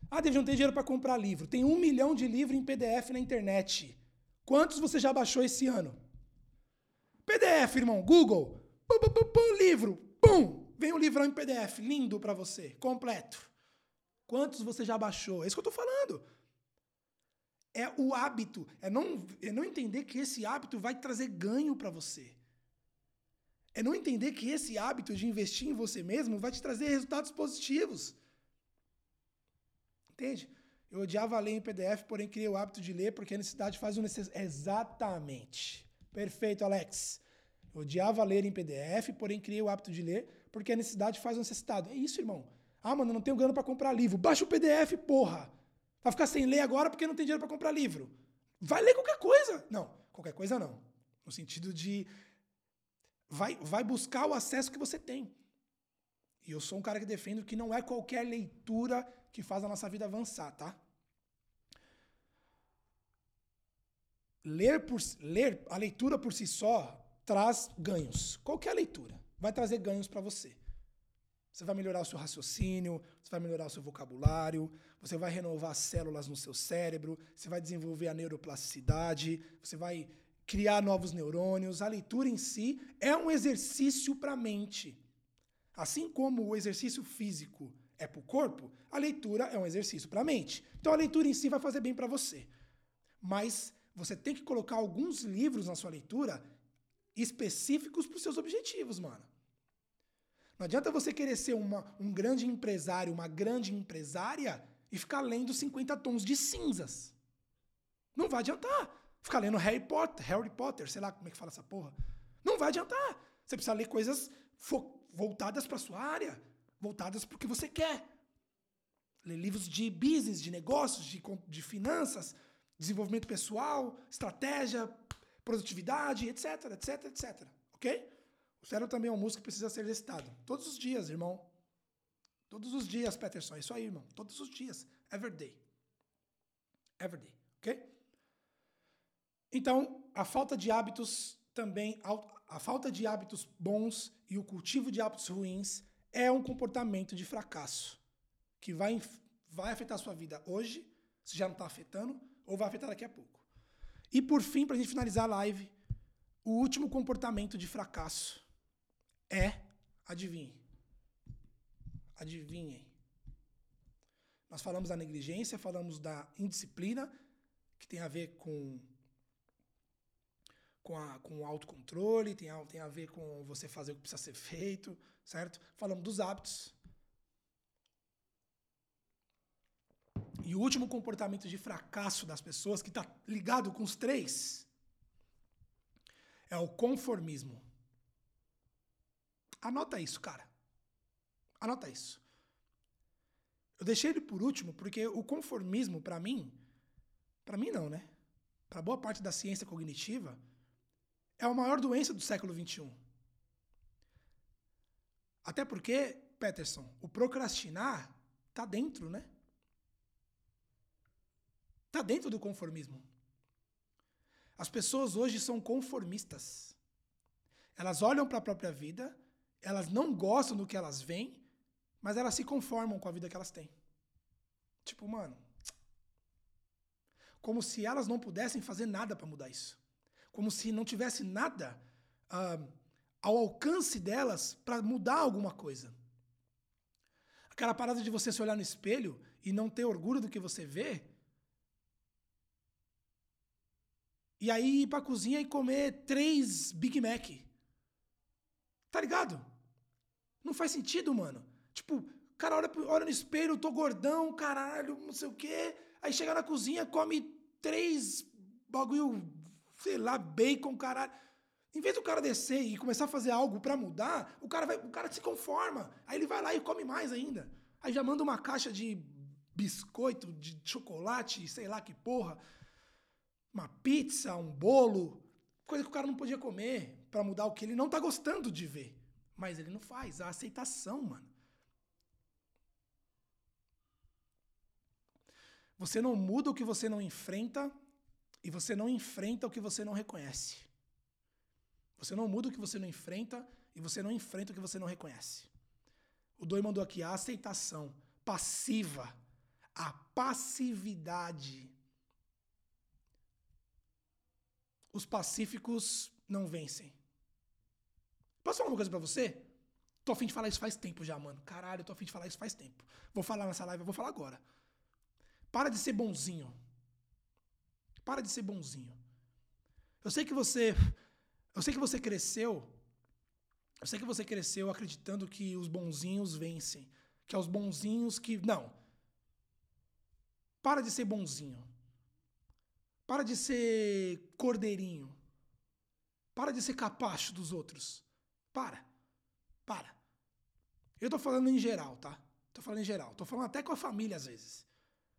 Ah, David, não tem dinheiro para comprar livro. Tem um milhão de livros em PDF na internet. Quantos você já baixou esse ano? PDF, irmão, Google. Pum, pum, pum, pum, livro. Pum! Vem um livrão em PDF, lindo para você, completo. Quantos você já baixou? É isso que eu tô falando. É o hábito, é não, é não entender que esse hábito vai trazer ganho para você. É não entender que esse hábito de investir em você mesmo vai te trazer resultados positivos. Entende? Eu odiava ler em PDF, porém criei o hábito de ler porque a necessidade faz o necessário. Exatamente. Perfeito, Alex. Eu odiava ler em PDF, porém criei o hábito de ler porque a necessidade faz o necessitado. É isso, irmão. Ah, mano, não tenho grana para comprar livro. Baixa o PDF, porra. Vai ficar sem ler agora porque não tem dinheiro para comprar livro. Vai ler qualquer coisa. Não, qualquer coisa não. No sentido de vai, vai buscar o acesso que você tem. E eu sou um cara que defendo que não é qualquer leitura que faz a nossa vida avançar, tá? Ler, por, ler a leitura por si só traz ganhos. Qualquer leitura vai trazer ganhos para você. Você vai melhorar o seu raciocínio, você vai melhorar o seu vocabulário, você vai renovar as células no seu cérebro, você vai desenvolver a neuroplasticidade, você vai criar novos neurônios. A leitura em si é um exercício para a mente. Assim como o exercício físico é para o corpo, a leitura é um exercício para a mente. Então a leitura em si vai fazer bem para você. Mas você tem que colocar alguns livros na sua leitura específicos para os seus objetivos, mano. Não adianta você querer ser uma, um grande empresário, uma grande empresária e ficar lendo 50 tons de cinzas. Não vai adiantar. Ficar lendo Harry Potter, Harry Potter, sei lá como é que fala essa porra. Não vai adiantar. Você precisa ler coisas voltadas para sua área, voltadas para o que você quer. Ler livros de business, de negócios, de, de finanças, desenvolvimento pessoal, estratégia, produtividade, etc, etc, etc. Ok? O cérebro também é um músculo que precisa ser exercitado. Todos os dias, irmão. Todos os dias, Peterson. É isso aí, irmão. Todos os dias. Every day. Every day. Ok? Então, a falta de hábitos também, a falta de hábitos bons e o cultivo de hábitos ruins é um comportamento de fracasso que vai, vai afetar a sua vida hoje, se já não está afetando, ou vai afetar daqui a pouco. E por fim, para a gente finalizar a live, o último comportamento de fracasso é, adivinhe, adivinhem. Nós falamos da negligência, falamos da indisciplina, que tem a ver com com, a, com o autocontrole, tem a, tem a ver com você fazer o que precisa ser feito, certo? Falamos dos hábitos. E o último comportamento de fracasso das pessoas, que está ligado com os três, é o conformismo. Anota isso, cara. Anota isso. Eu deixei ele por último porque o conformismo, para mim, para mim não, né? Para boa parte da ciência cognitiva, é a maior doença do século XXI. Até porque, Peterson, o procrastinar tá dentro, né? Tá dentro do conformismo. As pessoas hoje são conformistas. Elas olham para a própria vida elas não gostam do que elas veem, mas elas se conformam com a vida que elas têm. Tipo, mano. Como se elas não pudessem fazer nada para mudar isso. Como se não tivesse nada uh, ao alcance delas para mudar alguma coisa. Aquela parada de você se olhar no espelho e não ter orgulho do que você vê. E aí ir pra cozinha e comer três Big Mac. Tá ligado? Não faz sentido, mano. Tipo, cara olha, olha no espelho, tô gordão, caralho, não sei o quê. Aí chega na cozinha, come três bagulho, sei lá, bacon, caralho. Em vez do cara descer e começar a fazer algo para mudar, o cara, vai, o cara se conforma. Aí ele vai lá e come mais ainda. Aí já manda uma caixa de biscoito, de chocolate, sei lá que porra. Uma pizza, um bolo. Coisa que o cara não podia comer para mudar o que ele não tá gostando de ver. Mas ele não faz. A aceitação, mano. Você não muda o que você não enfrenta e você não enfrenta o que você não reconhece. Você não muda o que você não enfrenta e você não enfrenta o que você não reconhece. O Doi mandou aqui a aceitação passiva, a passividade. Os pacíficos não vencem. Posso falar uma coisa pra você? Tô afim de falar isso faz tempo já, mano. Caralho, tô afim de falar isso faz tempo. Vou falar nessa live, eu vou falar agora. Para de ser bonzinho. Para de ser bonzinho. Eu sei que você. Eu sei que você cresceu. Eu sei que você cresceu acreditando que os bonzinhos vencem. Que é os bonzinhos que. Não. Para de ser bonzinho. Para de ser cordeirinho. Para de ser capacho dos outros. Para. Para. Eu tô falando em geral, tá? Tô falando em geral. Tô falando até com a família às vezes.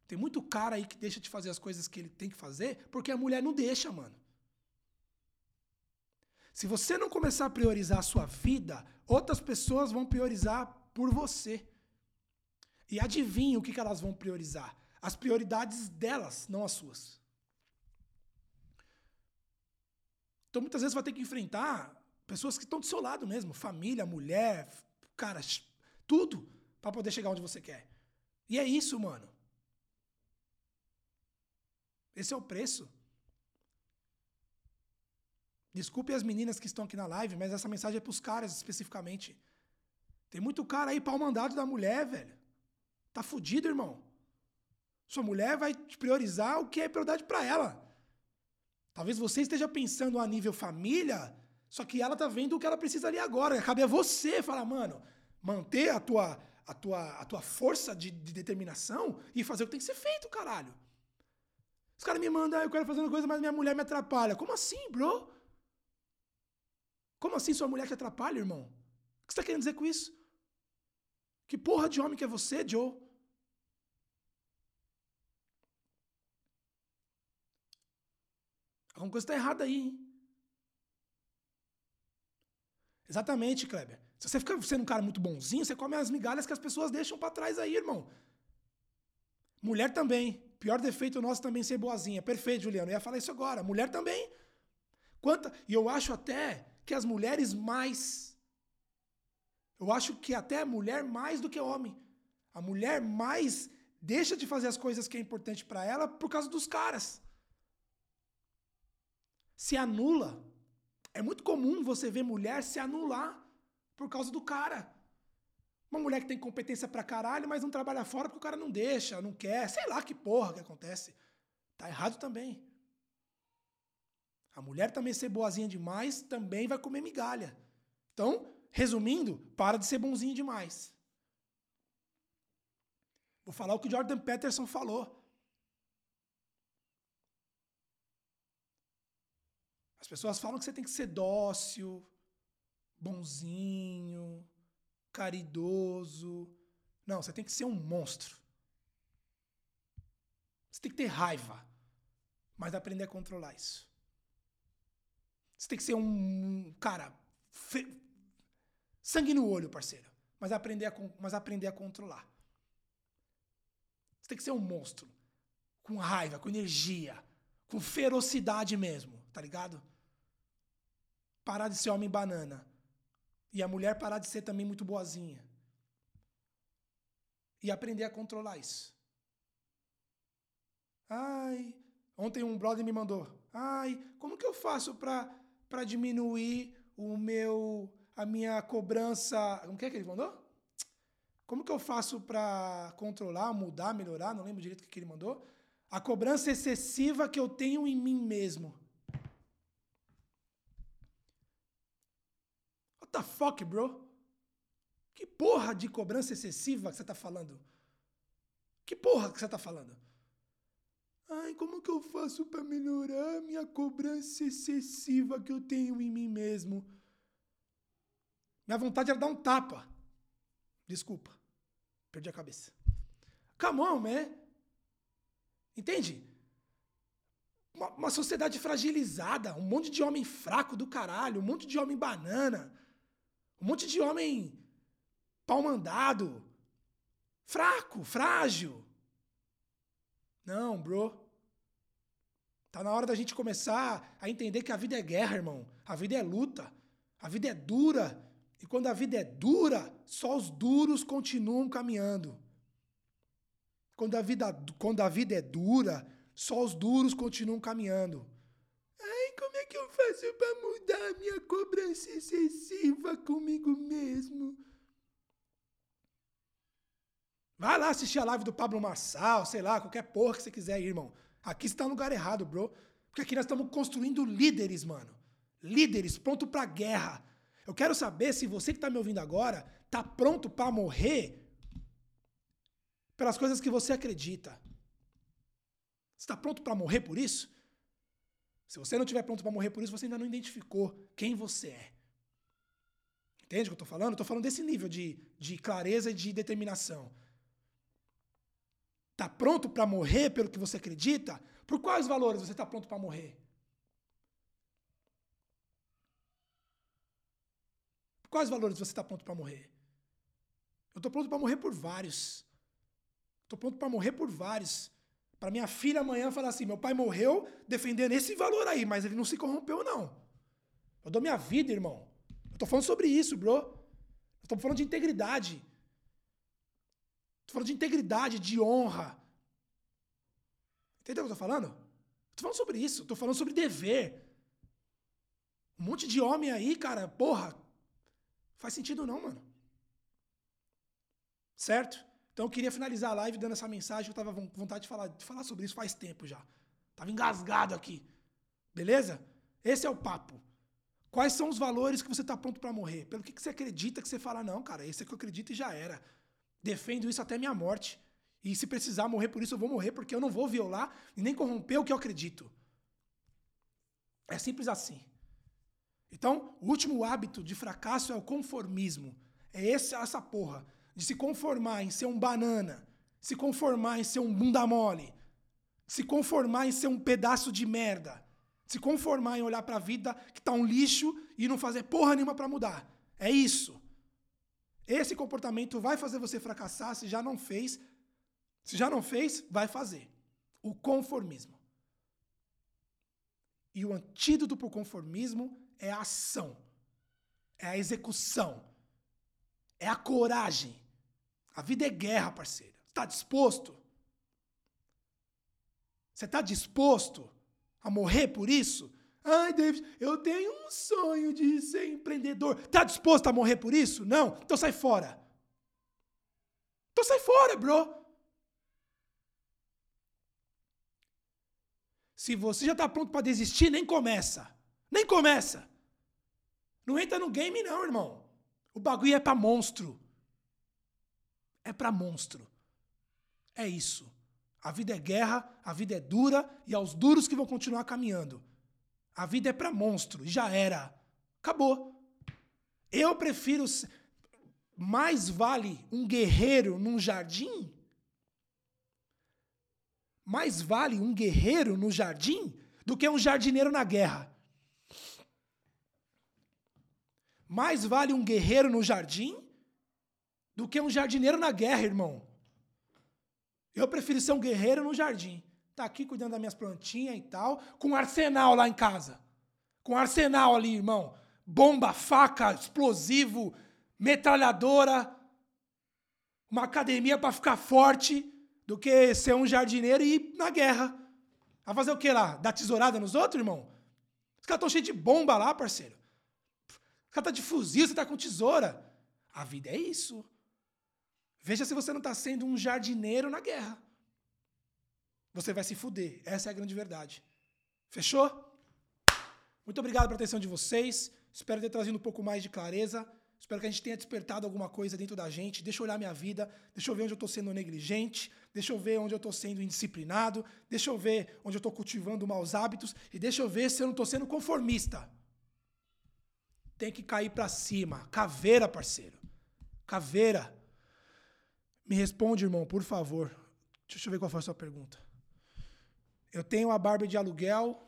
Tem muito cara aí que deixa de fazer as coisas que ele tem que fazer porque a mulher não deixa, mano. Se você não começar a priorizar a sua vida, outras pessoas vão priorizar por você. E adivinha o que, elas vão priorizar? As prioridades delas, não as suas. Então muitas vezes você vai ter que enfrentar pessoas que estão do seu lado mesmo, família, mulher, cara, tudo, para poder chegar onde você quer. E é isso, mano. Esse é o preço. Desculpe as meninas que estão aqui na live, mas essa mensagem é pros caras especificamente. Tem muito cara aí pau mandado da mulher, velho. Tá fudido, irmão. Sua mulher vai priorizar o que é prioridade para ela. Talvez você esteja pensando a nível família, só que ela tá vendo o que ela precisa ali agora. Cabe a você falar, mano, manter a tua, a tua, a tua força de, de determinação e fazer o que tem que ser feito, caralho. Os caras me mandam, ah, eu quero fazer uma coisa, mas minha mulher me atrapalha. Como assim, bro? Como assim sua mulher te atrapalha, irmão? O que você está querendo dizer com isso? Que porra de homem que é você, Joe? Alguma coisa está errada aí, hein? Exatamente, Kleber. Se você fica sendo um cara muito bonzinho, você come as migalhas que as pessoas deixam para trás aí, irmão. Mulher também. Pior defeito nosso também ser boazinha. Perfeito, Juliano. Eu ia falar isso agora. Mulher também. Quanta... E eu acho até que as mulheres mais. Eu acho que até a mulher mais do que homem. A mulher mais deixa de fazer as coisas que é importante para ela por causa dos caras. Se anula. É muito comum você ver mulher se anular por causa do cara. Uma mulher que tem competência pra caralho, mas não trabalha fora porque o cara não deixa, não quer, sei lá que porra que acontece. Tá errado também. A mulher também ser boazinha demais também vai comer migalha. Então, resumindo, para de ser bonzinho demais. Vou falar o que o Jordan Peterson falou. As pessoas falam que você tem que ser dócil, bonzinho, caridoso. Não, você tem que ser um monstro. Você tem que ter raiva, mas aprender a controlar isso. Você tem que ser um cara fe... sangue no olho, parceiro, mas aprender a mas aprender a controlar. Você tem que ser um monstro com raiva, com energia, com ferocidade mesmo, tá ligado? Parar de ser homem banana. E a mulher parar de ser também muito boazinha. E aprender a controlar isso. Ai, ontem um brother me mandou. Ai, como que eu faço para diminuir o meu a minha cobrança, como que é que ele mandou? Como que eu faço para controlar, mudar, melhorar, não lembro direito o que ele mandou? A cobrança excessiva que eu tenho em mim mesmo. The fuck, bro? Que porra de cobrança excessiva que você tá falando? Que porra que você tá falando? Ai, como que eu faço para melhorar minha cobrança excessiva que eu tenho em mim mesmo? Minha vontade era dar um tapa. Desculpa. Perdi a cabeça. Come on, man. Entende? Uma, uma sociedade fragilizada, um monte de homem fraco do caralho, um monte de homem banana. Um monte de homem pau mandado, fraco, frágil. Não, bro. Tá na hora da gente começar a entender que a vida é guerra, irmão. A vida é luta. A vida é dura. E quando a vida é dura, só os duros continuam caminhando. Quando a vida, quando a vida é dura, só os duros continuam caminhando como é que eu faço para mudar a minha cobrança excessiva comigo mesmo? Vai lá assistir a live do Pablo Marçal, sei lá, qualquer porra que você quiser ir, irmão. Aqui você tá no lugar errado, bro. Porque aqui nós estamos construindo líderes, mano. Líderes, pronto pra guerra. Eu quero saber se você que tá me ouvindo agora tá pronto para morrer pelas coisas que você acredita. Você está pronto para morrer por isso? Se você não estiver pronto para morrer por isso, você ainda não identificou quem você é. Entende o que eu estou falando? Estou falando desse nível de, de clareza e de determinação. Tá pronto para morrer pelo que você acredita? Por quais valores você está pronto para morrer? Por quais valores você está pronto para morrer? Eu estou pronto para morrer por vários. Estou pronto para morrer por vários. Para minha filha amanhã falar assim: meu pai morreu defendendo esse valor aí, mas ele não se corrompeu, não. Eu dou minha vida, irmão. Eu estou falando sobre isso, bro. Estou falando de integridade. Estou falando de integridade, de honra. Entendeu o que eu estou falando? Estou falando sobre isso. Estou falando sobre dever. Um monte de homem aí, cara, porra. Faz sentido não, mano. Certo? Então eu queria finalizar a live dando essa mensagem. Eu estava com vontade de falar, de falar sobre isso faz tempo já. Tava engasgado aqui. Beleza? Esse é o papo. Quais são os valores que você está pronto para morrer? Pelo que, que você acredita que você fala, não, cara, esse é que eu acredito e já era. Defendo isso até minha morte. E se precisar morrer por isso, eu vou morrer, porque eu não vou violar e nem corromper o que eu acredito. É simples assim. Então, o último hábito de fracasso é o conformismo. É esse, essa porra de se conformar em ser um banana, se conformar em ser um bunda mole, se conformar em ser um pedaço de merda se conformar em olhar para a vida que está um lixo e não fazer porra nenhuma para mudar. É isso. Esse comportamento vai fazer você fracassar se já não fez. Se já não fez, vai fazer. O conformismo. E o antídoto para o conformismo é a ação. É a execução. É a coragem. A vida é guerra, parceiro. Está disposto? Você está disposto a morrer por isso? Ai, David, eu tenho um sonho de ser empreendedor. Tá disposto a morrer por isso? Não? Então sai fora. Então sai fora, bro. Se você já tá pronto para desistir, nem começa. Nem começa. Não entra no game não, irmão. O bagulho é para monstro. É para monstro. É isso. A vida é guerra, a vida é dura e aos duros que vão continuar caminhando. A vida é para monstro, já era. Acabou. Eu prefiro. Mais vale um guerreiro num jardim? Mais vale um guerreiro no jardim do que um jardineiro na guerra. Mais vale um guerreiro no jardim do que um jardineiro na guerra, irmão. Eu prefiro ser um guerreiro no jardim. Tá aqui cuidando das minhas plantinhas e tal, com um arsenal lá em casa. Com um arsenal ali, irmão. Bomba, faca, explosivo, metralhadora, uma academia para ficar forte, do que ser um jardineiro e ir na guerra. Vai fazer o que lá? Dar tesourada nos outros, irmão? Os caras estão cheios de bomba lá, parceiro. Os caras tá de fuzil, você tá com tesoura. A vida é isso. Veja se você não está sendo um jardineiro na guerra. Você vai se fuder. Essa é a grande verdade. Fechou? Muito obrigado pela atenção de vocês. Espero ter trazido um pouco mais de clareza. Espero que a gente tenha despertado alguma coisa dentro da gente. Deixa eu olhar minha vida. Deixa eu ver onde eu estou sendo negligente. Deixa eu ver onde eu estou sendo indisciplinado. Deixa eu ver onde eu estou cultivando maus hábitos. E deixa eu ver se eu não estou sendo conformista. Tem que cair para cima. Caveira, parceiro. Caveira. Me responde, irmão, por favor. Deixa eu ver qual foi a sua pergunta. Eu tenho a barba de aluguel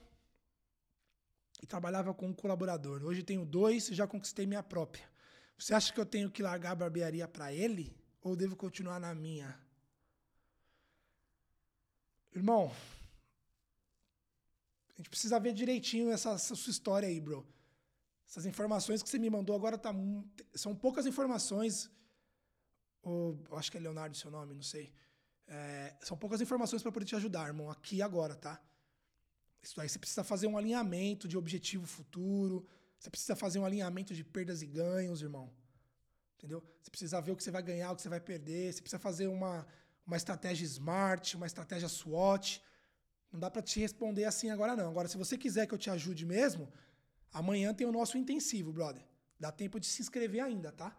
e trabalhava com um colaborador. Hoje tenho dois e já conquistei minha própria. Você acha que eu tenho que largar a barbearia para ele ou devo continuar na minha? Irmão, a gente precisa ver direitinho essa, essa sua história aí, bro. Essas informações que você me mandou agora tá, são poucas informações acho que é Leonardo seu nome, não sei. É, são poucas informações para poder te ajudar, irmão, aqui e agora, tá? Isso aí você precisa fazer um alinhamento de objetivo futuro, você precisa fazer um alinhamento de perdas e ganhos, irmão. Entendeu? Você precisa ver o que você vai ganhar, o que você vai perder, você precisa fazer uma, uma estratégia smart, uma estratégia SWOT. Não dá para te responder assim agora não. Agora, se você quiser que eu te ajude mesmo, amanhã tem o nosso intensivo, brother. Dá tempo de se inscrever ainda, tá?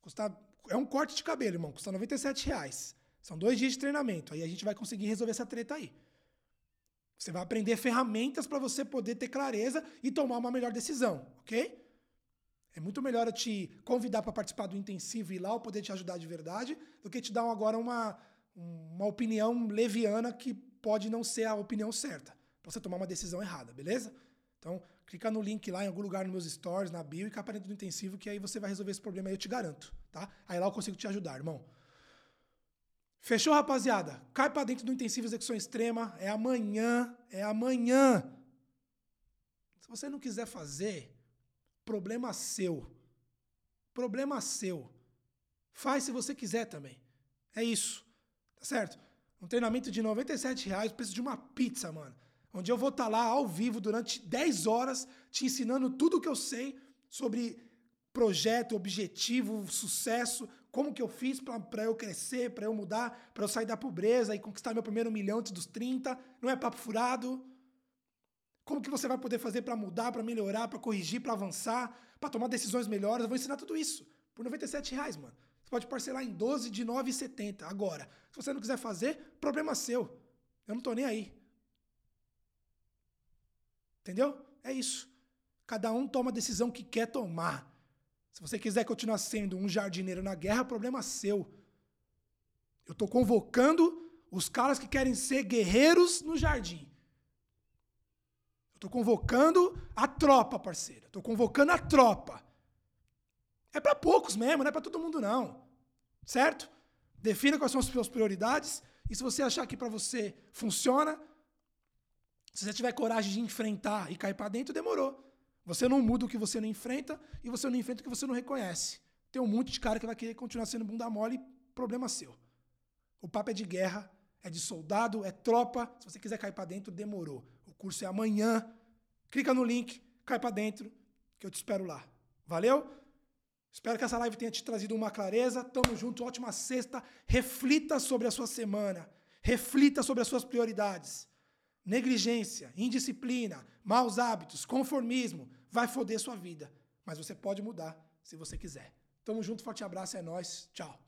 Custa é um corte de cabelo, irmão. Custa 97 reais. São dois dias de treinamento. Aí a gente vai conseguir resolver essa treta aí. Você vai aprender ferramentas para você poder ter clareza e tomar uma melhor decisão, ok? É muito melhor eu te convidar para participar do intensivo e ir lá eu poder te ajudar de verdade do que te dar agora uma, uma opinião leviana que pode não ser a opinião certa, pra você tomar uma decisão errada, beleza? Então, clica no link lá em algum lugar nos meus stories, na bio e capa dentro do intensivo, que aí você vai resolver esse problema aí, eu te garanto, tá? Aí lá eu consigo te ajudar, irmão. Fechou, rapaziada? Cai pra dentro do intensivo execução extrema. É amanhã. É amanhã. Se você não quiser fazer, problema seu. Problema seu. Faz se você quiser também. É isso. Tá certo? Um treinamento de 97 reais, preço de uma pizza, mano. Onde eu vou estar tá lá ao vivo durante 10 horas, te ensinando tudo o que eu sei sobre projeto, objetivo, sucesso, como que eu fiz para eu crescer, para eu mudar, para eu sair da pobreza e conquistar meu primeiro milhão antes dos 30. Não é papo furado. Como que você vai poder fazer para mudar, para melhorar, para corrigir, para avançar, para tomar decisões melhores? Eu vou ensinar tudo isso por 97 reais, mano. Você pode parcelar em 12 de 9,70. Agora, se você não quiser fazer, problema seu. Eu não tô nem aí. Entendeu? É isso. Cada um toma a decisão que quer tomar. Se você quiser continuar sendo um jardineiro na guerra, problema seu. Eu estou convocando os caras que querem ser guerreiros no jardim. Eu estou convocando a tropa, parceiro. Estou convocando a tropa. É para poucos mesmo, não é para todo mundo não. Certo? Defina quais são as suas prioridades e se você achar que para você funciona, se você tiver coragem de enfrentar e cair para dentro, demorou. Você não muda o que você não enfrenta e você não enfrenta o que você não reconhece. Tem um monte de cara que vai querer continuar sendo bunda mole, problema seu. O papo é de guerra, é de soldado, é tropa. Se você quiser cair para dentro, demorou. O curso é amanhã. Clica no link, cai para dentro, que eu te espero lá. Valeu? Espero que essa live tenha te trazido uma clareza. Tamo junto, ótima sexta. Reflita sobre a sua semana. Reflita sobre as suas prioridades. Negligência, indisciplina, maus hábitos, conformismo, vai foder sua vida. Mas você pode mudar se você quiser. Tamo junto, forte abraço, é nós. Tchau.